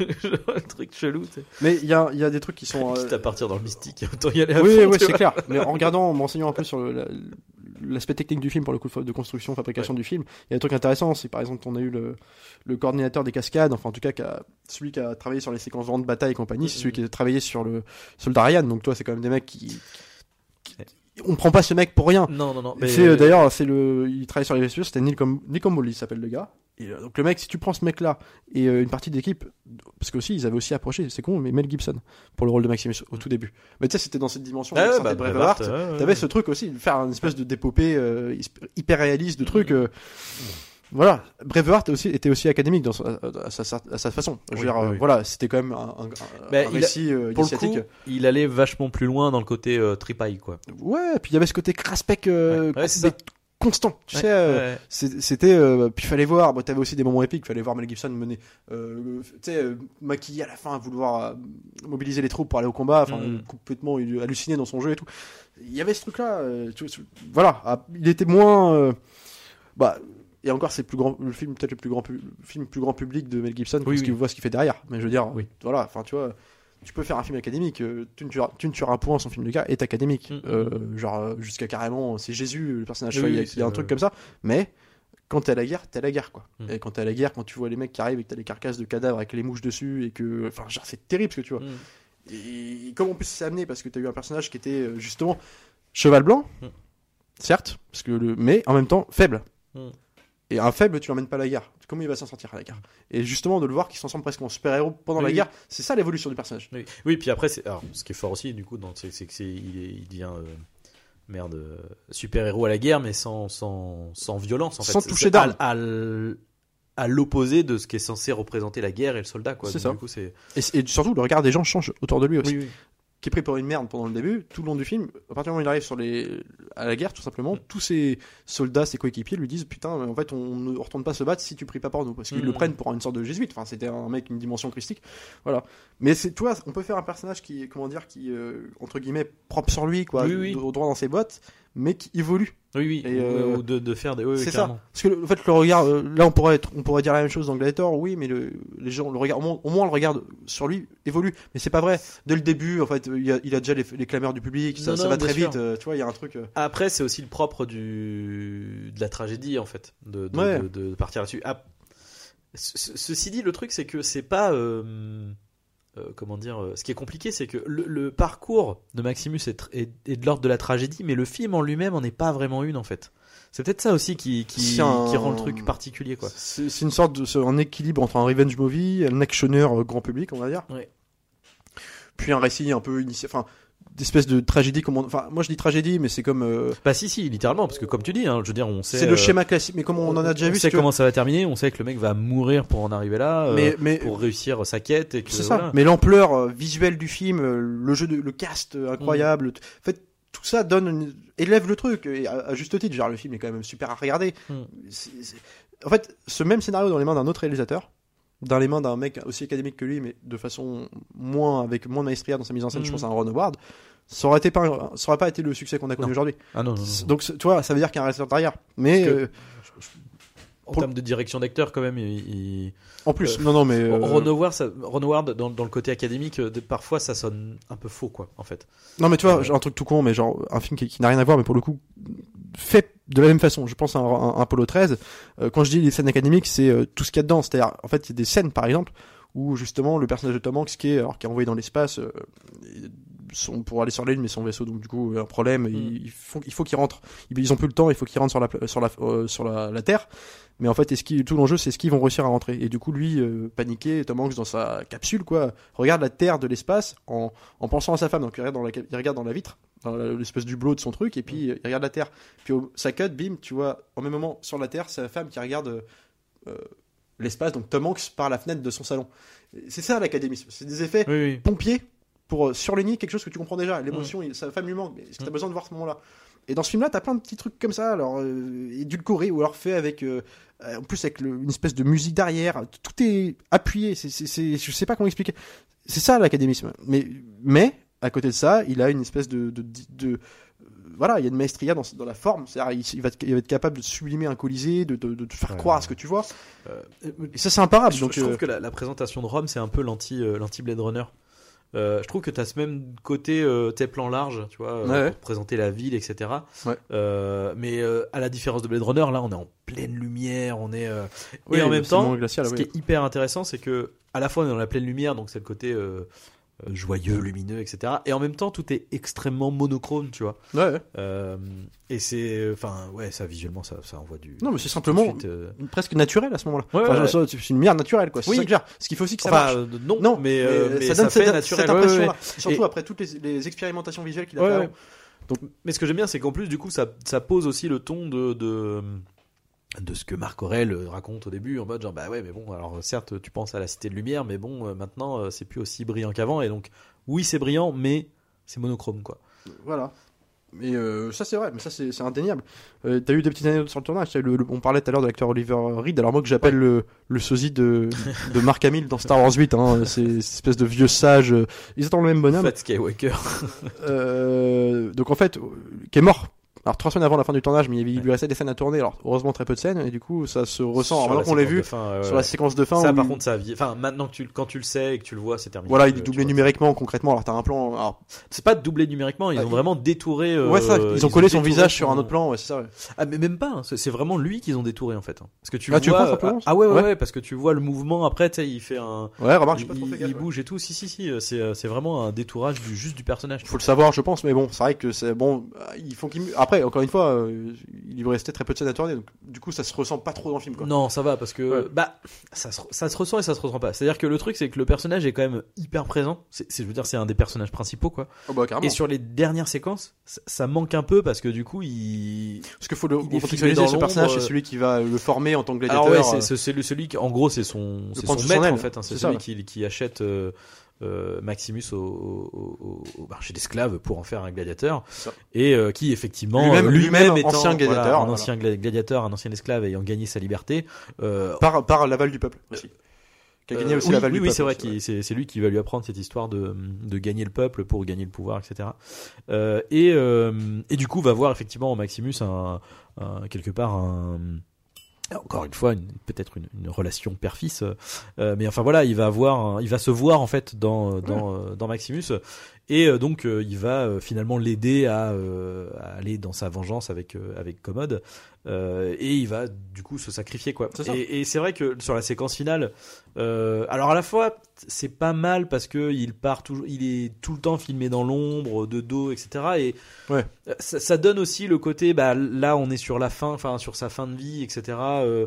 un truc chelou, tu sais, Mais il y a, il y a des trucs qui sont. quitte à partir dans le mystique, autant y aller à Oui, fond, oui, c'est clair. Mais en regardant, en m'enseignant un peu sur le- la- l'aspect technique du film pour le coup de construction, fabrication du film, il y a des trucs intéressants. C'est par exemple, on a eu le, le coordinateur des cascades, enfin en tout cas qui a- celui qui a travaillé sur les séquences de bataille et compagnie, c'est celui qui a travaillé sur le Soldat Ryan. Donc toi, c'est quand même des mecs qui, qui- on prend pas ce mec pour rien. Non, non, non. C'est euh, d'ailleurs, c'est le, il travaille sur les vaisseaux, c'était Campbell, il s'appelle le gars. Et, euh, donc le mec, si tu prends ce mec-là et euh, une partie d'équipe, parce que aussi ils avaient aussi approché, c'est con, mais Mel Gibson pour le rôle de Maximus au tout début. Mais tu sais, c'était dans cette dimension. Ah bah, Braveheart. Ouais, T'avais ce truc aussi, faire une espèce de dépopée euh, hyper réaliste de trucs. euh, voilà, Braveheart aussi, était aussi académique dans sa, à, sa, à sa façon. Je veux Oui, dire, oui, euh, voilà, c'était quand même un, un, Bah, un il a- récit euh, Pour le coup, il allait vachement plus loin dans le côté euh, tripaille, quoi. Ouais, puis il y avait ce côté craspec euh, Ouais, ouais, constant. Tu Ouais, sais, euh, ouais. c'était euh, puis fallait voir bon, t'avais aussi des moments épiques fallait voir Mel Gibson mener euh, tu sais euh, maquillé à la fin vouloir euh, mobiliser les troupes pour aller au combat enfin Mm. complètement halluciné dans son jeu et tout il y avait ce truc là voilà Ah, il était moins bah et encore c'est plus grand le film peut-être le plus grand le film plus grand public de Mel Gibson Oui, parce oui. qu'il voit ce qu'il fait derrière mais je veux dire Oui. voilà enfin tu vois tu peux faire un film académique, euh, tu ne tueras, tu ne tueras point, son film de gars est académique. Mm, mm, Euh, genre, euh, jusqu'à carrément, c'est Jésus, le personnage, Oui, il y a- oui, il y a un truc comme ça. Mais quand t'es à la guerre, t'es à la guerre, quoi. Mm. Et quand t'es à la guerre, quand tu vois les mecs qui arrivent et que t'as des carcasses de cadavres avec les mouches dessus et que. Enfin, genre, c'est terrible ce que tu vois. Mm. Et comme en plus c'est amené parce que t'as eu un personnage qui était justement cheval blanc, Mm. certes, parce que le, mais en même temps faible. Et un faible, tu l'emmènes pas à la guerre. Comment il va s'en sortir à la guerre Et justement, de le voir qu'il s'en sort presque en super-héros pendant Oui, la guerre, c'est ça l'évolution du personnage. Oui, oui, puis après, c'est... Alors, ce qui est fort aussi, du coup, c'est, que c'est, il, il devient euh, merde, euh, super-héros à la guerre, mais sans, sans, sans violence, en fait. Sans toucher d'armes. À, à l- à l'opposé de ce qui est censé représenter la guerre et le soldat, quoi. C'est ça. Du coup, c'est... Et, et surtout, le regard des gens change autour de lui aussi. Oui, oui. Qui est pris pour une merde pendant le début, tout le long du film, à partir du moment où il arrive sur les... à la guerre, tout simplement, Mm. tous ses soldats, ses coéquipiers lui disent Putain, en fait, on ne retourne pas se battre si tu pries pas pour nous. Parce qu'ils Mm. le prennent pour une sorte de jésuite. Enfin, c'était un mec, une dimension christique. Voilà. Mais c'est, tu vois, on peut faire un personnage qui, comment dire, qui, euh, entre guillemets, propre sur lui, quoi, Oui, oui. droit dans ses bottes, mais qui évolue. Oui, oui. Et, euh, ou de, de faire des... Oui, c'est ça. Parce que le- en fait, le regard, euh, là, on pourrait, être, on pourrait dire la même chose dans Gladiator, oui, mais le, les gens, le regard, au moins, au moins, le regard sur lui évolue. Mais c'est pas vrai. Dès le début, en fait, il a, il a déjà les, les clameurs du public, ça, Non, ça non, va très sûr. vite. euh, tu vois, il y a un truc. Après, c'est aussi le propre du... de la tragédie, en fait, de, de, Ouais. de- de partir là-dessus. Ah, ce- ce- ceci dit, le truc, c'est que c'est pas... euh, euh, comment dire euh, Ce qui est compliqué, c'est que le, le parcours de Maximus est, tr- est- est de l'ordre de la tragédie, mais le film en lui-même en est pas vraiment une, en fait. C'est peut-être ça aussi qui, qui, C'est un- qui rend le truc particulier, quoi. C'est une sorte de, un équilibre entre un revenge movie, un actionneur euh, grand public, on va dire. Ouais. puis un récit un peu initié, enfin d'espèce de tragédie comme on- enfin moi je dis tragédie mais c'est comme euh, Bah si si littéralement parce que comme tu dis hein, je veux dire on sait c'est le euh, schéma classique mais comme on en a déjà on vu sait si comment ça va terminer on sait que le mec va mourir pour en arriver là euh, mais pour réussir sa quête et que c'est ça. mais l'ampleur euh, visuelle du film le jeu de le cast incroyable t- en fait tout ça donne une- élève le truc et à, à juste titre genre le film est quand même super à regarder. Mm. En fait ce même scénario dans les mains d'un autre réalisateur dans les mains d'un mec aussi académique que lui mais de façon moins avec moins de maestria dans sa mise en scène je pense à un Ron Howard ça aurait été pas ça aurait pas été le succès qu'on a connu aujourd'hui. Ah non, non, donc tu vois ça veut dire qu'il y a un réalisateur derrière mais euh, en termes de direction d'acteur quand même il, il- en plus non non mais euh, Ron Howard, ça- Ron Howard, dans, dans le côté académique euh, parfois ça sonne un peu faux quoi en fait. Non mais tu vois, un truc tout con, mais genre un film qui, qui n'a rien à voir, mais pour le coup fait de la même façon. Je pense à un, un- un Apollo 13. euh, quand je dis les scènes académiques, c'est euh, tout ce qu'il y a dedans. C'est-à-dire, en fait, il y a des scènes, par exemple, où justement le personnage de Tom Hanks qui est, alors, qui est envoyé dans l'espace, euh, son- pour aller sur la lune, mais son vaisseau, donc du coup, un problème. Il, il faut, il faut qu'il rentre. Ils, ils ont plus le temps. Il faut qu'ils rentrent sur la pla- sur la sur la, la Terre. Mais en fait, qu'il- tout l'enjeu, c'est ce qu'ils vont réussir à rentrer. Et du coup, lui, euh, paniqué, Tom Hanks dans sa capsule, quoi, regarde la Terre de l'espace en, en pensant à sa femme. Donc il regarde dans la, il regarde dans la vitre, dans l'espèce du blot de son truc, et puis il regarde la Terre. Puis au, ça cut, bim, tu vois, en même moment sur la Terre, c'est la femme qui regarde euh, euh, l'espace. Donc Tom Hanks par la fenêtre de son salon. C'est ça l'académisme. C'est des effets oui oui pompiers pour euh, surligner quelque chose que tu comprends déjà. L'émotion, il- sa femme lui manque. Mais est-ce que t'as Mm. besoin de voir ce moment-là? Et dans ce film-là, t'as plein de petits trucs comme ça, alors euh, édulcorés ou alors fait avec, euh, en plus avec le- une espèce de musique derrière. Tout est appuyé. C'est, c'est, c'est- je sais pas comment expliquer. C'est ça l'académisme. Mais, mais à côté de ça, il a une espèce de, de, de- de- euh, voilà, il y a une maestria dans, dans la forme. C'est-à-dire, il, il va, être- il va être capable de sublimer un colisée, de, de, de te faire Ouais, croire à ouais. ce que tu vois. Euh, Et ça, c'est imparable. je, donc, je trouve euh, que la, la présentation de Rome c'est un peu l'anti euh, l'anti Blade Runner Euh, je trouve que tu as ce même côté euh, tes plans larges, tu vois, euh, Ouais. pour présenter la ville, etc. Euh, mais euh, à la différence de Blade Runner, là, on est en pleine lumière, on est. euh, oui, et en même temps, glacial, ce oui. qui est hyper intéressant, c'est que à la fois on est dans la pleine lumière, donc c'est le côté euh, euh, joyeux, lumineux, etc. Et en même temps, tout est extrêmement monochrome, tu vois. Ouais. Euh, et c'est, enfin, ouais, ça visuellement, ça, ça envoie du. Non, mais c'est simplement suite, euh, presque naturel à ce moment-là. Ouais, Enfin, ouais, je- C'est une lumière naturelle, quoi. Oui. ça que je veux dire. Ce qu'il faut aussi que ça enfin, marche. euh, non, Non, mais, euh, mais ça ça, donne fait cette, naturel. cette impression-là. Surtout Et- après toutes les, les expérimentations visuelles qu'il a fait. Mais ce que j'aime bien, c'est qu'en plus, du coup, ça, ça pose aussi le ton de, de, de ce que Marc Aurel raconte au début, en mode genre, bah ouais, mais bon, alors certes, tu penses à la Cité de Lumière, mais bon, euh, maintenant, euh, c'est plus aussi brillant qu'avant, et donc, oui, c'est brillant, mais c'est monochrome, quoi. Voilà. Mais euh, ça c'est vrai, mais ça c'est c'est indéniable. Euh, T'as eu des petites anecdotes sur le tournage. le- le- on parlait tout à l'heure de l'acteur Oliver Reed. Alors moi que j'appelle le, le sosie de, de Mark Hamill dans Star Wars 8. Hein, c'est cette espèce de vieux sage. Ils attendent le même bonhomme. Fat Skywalker. Euh, donc en fait, qui est mort. Alors trois semaines avant la fin du tournage, mais il, lui restait des scènes à tourner. Alors heureusement très peu de scènes et du coup ça se ressent. Maintenant qu'on l'a vu fin, sur la séquence de fin. Ça, où par contre, ça. Enfin, maintenant que tu, quand tu le sais et que tu le vois, c'est terminé. voilà, il Tu- est tu doublé numériquement concrètement. Alors t'as un plan. Alors, C'est pas doublé numériquement, ils Ah, ont vraiment détouré. euh, ouais ça, ils ont collé son visage sur un autre plan. Ouais c'est ça. ouais. Ah mais même pas, hein. c'est vraiment lui qu'ils ont détouré en fait. hein. Parce que tu Ah, tu vois, le penses simplement ah, ah ouais, ouais Ouais. ouais parce que tu vois le mouvement après, tu sais, il fait un, Ouais, remarque, il, bouge et tout. Si si si, euh, c'est euh, c'est vraiment un détourage du juste du personnage. faut le savoir, je pense, mais bon, c'est vrai que c'est bon. euh, Ils font qu'il. Après, encore une fois, euh, il lui restait très peu de scènes à tourner, donc du coup, ça se ressent pas trop dans le film, quoi. Non, ça va parce que Ouais. bah ça se, ça se ressent et ça se ressent pas. C'est-à-dire que le truc c'est que le personnage est quand même hyper présent. C'est c'est- je veux dire c'est un des personnages principaux quoi. Oh, bah. Et sur les dernières séquences, ça, ça manque un peu parce que du coup il Parce qu'il faut le contextualiser, ce personnage, c'est euh, celui qui va le former en tant que gladiateur. Alors ouais, c'est euh, celui qui, en gros, c'est son, son son maître aile. en fait. hein. c'est ça, celui qui, qui achète euh, euh, Maximus au, au- au- au marché d'esclaves pour en faire un gladiateur, et euh, qui effectivement Lui-même- euh, lui-même étant, ancien gladiateur, voilà, un voilà. ancien gla- gladiateur, un ancien esclave ayant gagné sa liberté. euh, par, par l'aval du peuple aussi. Qui a gagné aussi oui, l'aval oui, du oui, peuple. c'est vrai ouais. qu'il c'est c'est lui qui va lui apprendre cette histoire de, de gagner le peuple pour gagner le pouvoir, etc. Et, et du coup, va voir effectivement en Maximus un, un- quelque part un encore une fois peut-être une, une relation père-fils, euh, mais enfin voilà, il va avoir, un- il va se voir en fait dans dans, euh, dans Maximus Et euh, donc euh, il va euh, finalement l'aider à, à aller dans sa vengeance avec avec Commode Euh, et il va du coup se sacrifier quoi. Et, et c'est vrai que sur la séquence finale, euh, alors à la fois c'est pas mal parce que il part toujours, il est tout le temps filmé dans l'ombre, de dos, etc. Et Ouais. ça, ça donne aussi le côté, bah là on est sur la fin, enfin sur sa fin de vie, etc. Euh,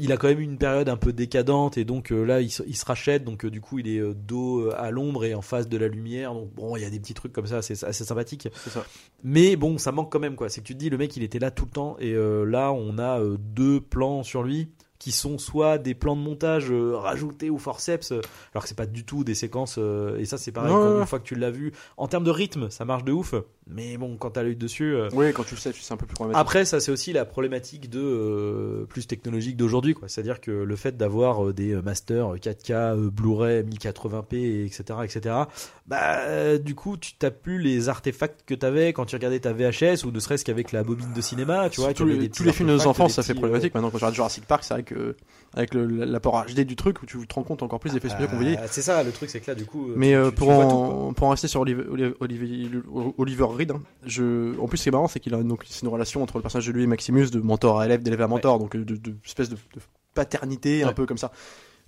il a quand même une période un peu décadente et donc là il se, il se rachète, donc du coup il est dos à l'ombre et en face de la lumière. Donc bon, il y a des petits trucs comme ça, c'est assez sympathique. Ça. Mais bon, ça manque quand même quoi. C'est que tu te dis le mec il était là tout le temps et euh, là on a euh, deux plans sur lui qui sont soit des plans de montage euh, rajoutés au forceps, euh, alors que c'est pas du tout des séquences. euh, et ça c'est pareil. Ouais, quand- ouais. Une fois que tu l'as vu, en termes de rythme, ça marche de ouf. Mais bon, quand t'as l'œil dessus. euh, Oui, quand tu le sais, tu sais un peu plus problématique. après, ça c'est aussi la problématique de euh, plus technologique d'aujourd'hui, quoi. C'est-à-dire que le fait d'avoir euh, des masters 4K, euh, Blu-ray, 1080p, etc., etc. Bah, du coup, tu t'as plus les artefacts que t'avais quand tu regardais ta VHS ou ne serait-ce qu'avec la bobine de cinéma, tu vois. tous les, des tous petits les films de nos enfants, ça fait problématique. Maintenant, quand je regarde Jurassic Park, c'est vrai que avec l'apport HD du truc, où tu te rends compte encore plus des effets euh, spéciaux qu'on voyait. ah, C'est ça, le truc, c'est que là, du coup. Mais tu- euh, pour, tu en, tout, pour en rester sur Oliver, Oliver, Oliver Reed, hein, je, en plus ce qui est marrant c'est qu'il a donc c'est une relation entre le personnage de lui et Maximus de mentor à élève, d'élève à mentor, donc euh, de, de espèce de, de paternité un peu comme ça.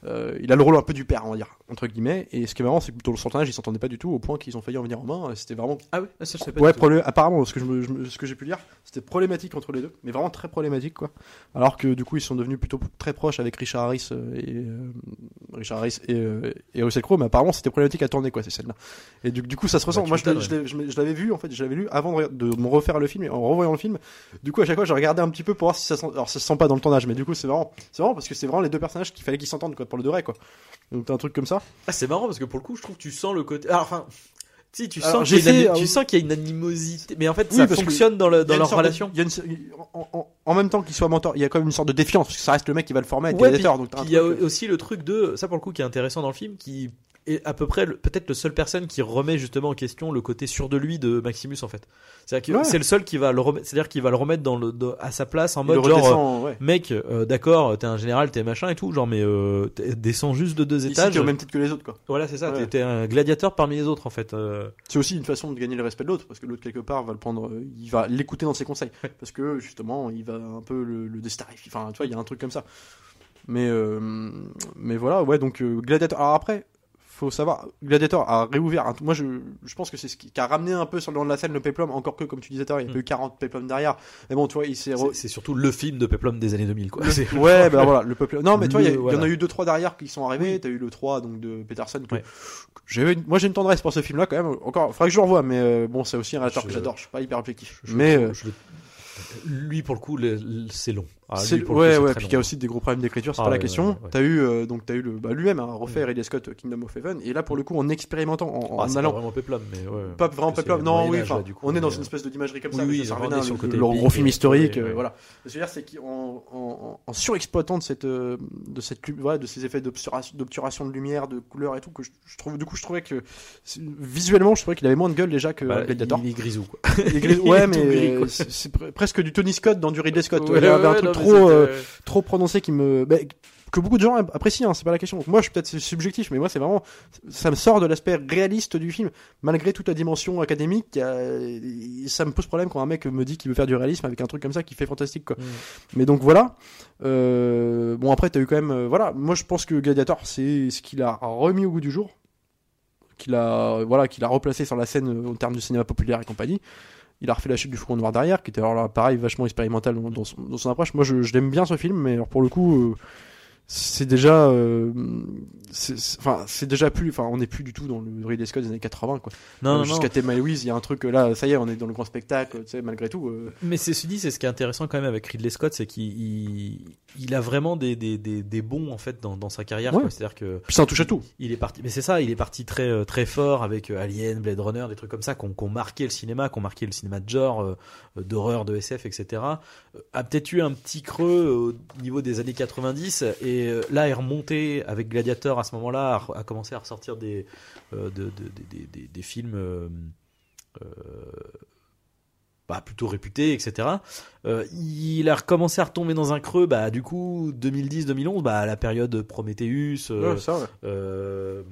Euh, il a le rôle un peu du père, on va dire, entre guillemets. Et ce qui est marrant, c'est que dans le tournage, ils s'entendaient pas du tout, au point qu'ils ont failli en venir en main. C'était vraiment Ah oui, ça je sais pas. ouais, du tout. problé- apparemment, ce que je me- je me- ce que j'ai pu lire, c'était problématique entre les deux, mais vraiment très problématique, quoi. Alors que du coup, ils sont devenus plutôt très proches avec Richard Harris euh, et euh, Richard Harris et, et Russell Crowe, mais apparemment, c'était problématique à tourner, quoi, ces scènes-là. Et du, du coup, ça se ressent. Bah, Moi, je l'avais vu, en fait, je l'avais lu avant de, de me refaire le film et en revoyant le film. Du coup, à chaque fois, je regardais un petit peu pour voir si ça sent. Alors, ça se sent pas dans le tournage, mais du coup, c'est vraiment, c'est vraiment parce que c'est vraiment les deux personnages qu'il fallait qu'ils s'entendent, quoi, pour le de vrai, quoi. Donc, t'as un truc comme ça. Ah, c'est marrant parce que pour le coup, je trouve que tu sens le côté. Alors, enfin. Si, tu sens qu'il y, a une euh, tu sens qu'il y a une animosité, mais en fait, Oui, ça fonctionne dans, le, dans leur de- relation. il y a une- en, en- en même temps qu'il soit mentor, il y a quand même une sorte de défiance, parce que ça reste le mec qui va le former, Ouais, puis- Donc, puis il y a euh, aussi le truc de ça pour le coup qui est intéressant dans le film qui est à peu près peut-être le seul personne qui remet justement en question le côté sûr de lui de Maximus en fait. C'est-à-dire que Ouais. c'est le seul qui va le remettre, c'est-à-dire qu'il va le remettre dans le à sa place en mode genre euh, ouais. mec euh, d'accord t'es un général t'es machin et tout genre mais euh, descends juste de deux Ici, étages. t'es au même titre que les autres, quoi. Voilà c'est ça Ouais. t'es- un gladiateur parmi les autres en fait. euh. C'est aussi une façon de gagner le respect de l'autre, parce que l'autre, quelque part, va le prendre, il va l'écouter dans ses conseils. Parce que, justement, il va un peu le, le. Enfin, tu vois, il y a un truc comme ça. Mais, euh, mais voilà, ouais, donc, euh, Gladiator. Alors après, faut savoir, Gladiator a réouvert. un- Moi, je, je pense que c'est ce qui, qui a ramené un peu sur le devant de la scène le Peplum, encore que, comme tu disais tout à l'heure, il y a Mm. eu 40 Peplum derrière. Mais bon, tu vois, il s'est. re- C'est surtout le film de Peplum des années 2000 quoi. Ouais, bah voilà, le peuple. Non, mais tu vois, il y, en a eu deux trois derrière qui sont arrivés. T'as eu le 3 donc de Peterson. Que, Ouais. que j'avais une- moi, j'ai une tendresse pour ce film-là quand même. Encore, faudrait que je le revoie, mais euh, bon, c'est aussi un réalisateur que j'adore. Je suis pas hyper objectif. Je mais euh, lui pour le coup c'est long. Ah, lui, pour le ouais, coup, ouais. Puis il y a aussi des gros problèmes d'écriture, c'est Ah pas la ouais, question. ouais, ouais. T'as eu euh, donc t'as eu le bah, lui-même hein, refait Mm. Ridley Scott euh, Kingdom of Heaven et là pour le coup en expérimentant en, Ah, en c'est pas allant vraiment Peplum mais ouais. pas vraiment Peplum non oui Âge, enfin là, du coup, on est dans une euh, espèce de d'imagerie comme oui, ça oui, ça, à sur le, côté le gros film historique euh, voilà ce que je veux dire c'est qu'en en, surexploitant de cette de cette de ces effets d'obturation d'obturation de lumière de couleur et tout que je, trouve du coup je trouvais que visuellement je trouvais qu'il avait moins de gueule déjà que Bah, Gladiator il est grisou quoi. Il est gris- il ouais mais c'est c'est pre- presque du Tony Scott dans du Ridley Scott il avait un truc trop euh, trop prononcé qui me bah, que beaucoup de gens apprécient hein, c'est pas la question. Donc moi je suis peut-être subjectif mais moi c'est vraiment ça me sort de l'aspect réaliste du film. Malgré toute la dimension académique ça me pose problème quand un mec me dit qu'il veut faire du réalisme avec un truc comme ça qui fait fantastique quoi. Mm. mais donc voilà. Euh, bon après t'as eu quand même euh, voilà. Moi je pense que Gladiator c'est ce qu'il a remis au goût du jour qu'il a voilà qu'il a replacé sur la scène en termes de cinéma populaire et compagnie il a refait la chute du faucon noir derrière qui était alors là pareil vachement expérimental dans, son approche. Moi je, je l'aime bien ce film mais alors pour le coup euh, c'est déjà euh, c'est c'est- enfin c'est déjà plus enfin on n'est plus du tout dans le Ridley Scott des années 80 quoi Non, Euh, non, jusqu'à Thelma et Louise il y a un truc là ça y est on est dans le grand spectacle tu sais malgré tout euh, Mais c'est dit, c'est ce qui est intéressant quand même avec Ridley Scott, c'est qu'il il, il a vraiment des, des, des, des bons en fait dans, dans sa carrière. Ouais. quoi. C'est-à-dire que puis ça en touche à tout il est parti, mais c'est ça, il est parti très très fort avec Alien, Blade Runner, des trucs comme ça qui ont, qui ont marqué le cinéma, qui ont marqué le cinéma de genre, euh, d'horreur, de SF, etc. A peut-être eu un petit creux au niveau des années 90 et euh, là est remonté avec Gladiator à ce moment-là, a, commencé à ressortir des euh, de, de- de- des- des- des films. euh, euh, bah, plutôt réputés, etc. Euh, il a recommencé à retomber dans un creux, bah, du coup, 2010-2011, bah, la période Prometheus, euh, Ouais, ça ouais.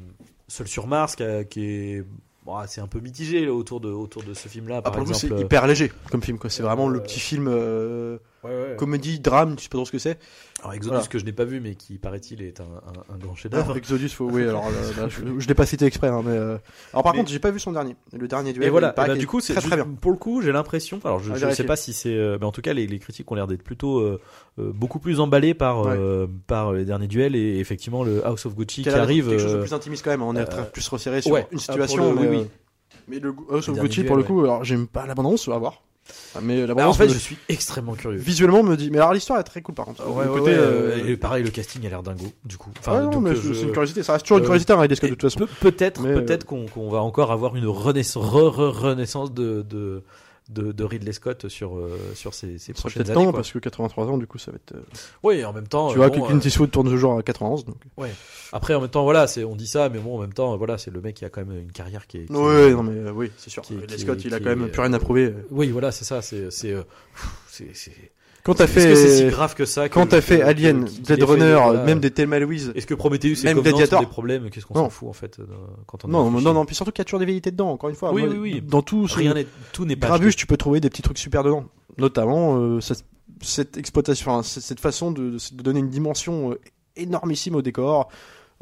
Seul sur Mars, qui, a- qui est bon, c'est un peu mitigé là, autour de autour de ce film-là. Ah, Par exemple, c'est hyper léger comme film. quoi. C'est vraiment le petit film euh, ouais, ouais. comédie, drame, tu sais pas trop ce que c'est. Alors Exodus voilà. que je n'ai pas vu, mais qui paraît-il est un, un, un grand chef-d'œuvre. Exodus, faut, oui, alors là, là, je, je l'ai pas cité exprès, hein, mais. euh, Alors par Mais- contre, j'ai pas vu son dernier. Le dernier duel. Et voilà, qu'il du coup, c'est très très bien. pour le coup, j'ai l'impression, alors je ne sais pas si c'est, euh, mais en tout cas, les, les critiques ont l'air d'être plutôt euh, euh, beaucoup plus emballés par euh, par les derniers duels et effectivement le House of Gucci qui arrive. quelque chose de euh, plus intimiste quand même. On est euh, très plus resserré sur une ah, situation. le- mais, oui, oui. euh, mais le House of Gucci, pour le coup, alors j'aime pas la bande-annonce, on va voir. Ah, Mais la bah, en fait, me- je suis extrêmement curieux. visuellement me dit. Mais alors l'histoire est très cool par contre. Ouais, Le ouais, côté, ouais, euh, et pareil, le casting a l'air dingo, du coup. ouais, Enfin, non, donc, mais euh, c'est je- c'est une curiosité. Ça reste toujours une euh, curiosité, Ridley Scott, de toute façon. peut- Peut-être, Mais, peut-être qu'on qu'on va encore avoir une renaissance, re- re- renaissance de, de, de, de Ridley Scott sur, euh, sur Ça sera prochaines années. temps parce que 83 ans, du coup, ça va être. euh, Oui, en même temps. Tu euh, vois bon, que Clint euh, Eastwood tourne toujours à 91, donc. Après, en même temps, voilà, c'est, on dit ça, mais bon, en même temps, voilà, c'est le mec qui a quand même une carrière qui est. qui Oui, est- non mais euh, oui, c'est sûr. qui- Ridley qui- Scott, il a quand même plus rien à euh, prouver. Oui, voilà, c'est ça. C'est, euh, Quand t'as Est-ce que c'est si fait, grave que ça que- quand t'as fait Alien, Blade fait, Runner, voilà. même des Thelma Louise. Est-ce que Prometheus et Même Covenant Gladiator. sont des problèmes Qu'est-ce qu'on s'en fout en fait euh, quand on Non, non, non, puis surtout qu'il y a toujours des vérités dedans. Encore une fois, Oui, Moi, oui, oui. dans tout Rien n'est, tout n'est pas. Tu peux trouver des petits trucs super dedans. Notamment euh, cette, cette exploitation, enfin, cette façon de, de donner une dimension euh, énormissime au décor,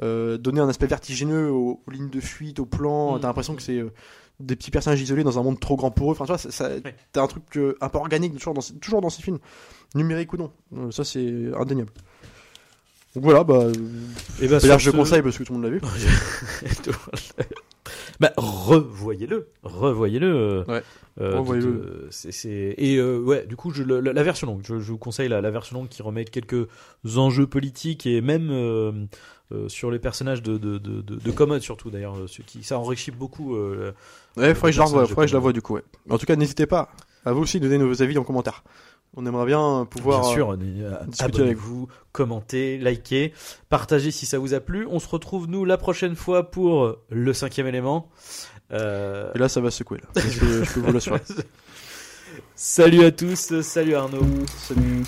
euh, donner un aspect vertigineux aux, aux lignes de fuite, aux plans. Mm. T'as l'impression que c'est euh, des petits personnages isolés dans un monde trop grand pour eux. Enfin, tu vois, t'as un truc euh, un peu organique toujours dans, ces- toujours dans ces films, numérique ou non. Euh, ça, c'est indéniable. Donc voilà, bah, euh, Eh ben, d'ailleurs, sur je ce- conseille parce que tout le monde l'a vu. bah, revoyez-le, revoyez-le. euh, Ouais. euh, Revoyez-le. c'est, c'est- Et euh, ouais, du coup, je, la, la version longue. Je, je vous conseille la, la version longue qui remet quelques enjeux politiques et même sur les personnages de de de, de, de Commode surtout d'ailleurs, ce qui ça enrichit beaucoup. Ouais, faudrait que je la faudrait que je la vois du coup, ouais. En tout cas, n'hésitez pas à vous aussi donner vos avis en commentaire. On aimerait bien pouvoir. Bien euh, sûr, euh, discuter avec abonnez-vous, commentez, likez, partagez si ça vous a plu. On se retrouve nous la prochaine fois pour le cinquième élément. Euh, Et là, ça va secouer. Là. Je, peux, je peux vous l'assurer. Salut à tous, salut Arnaud. Salut.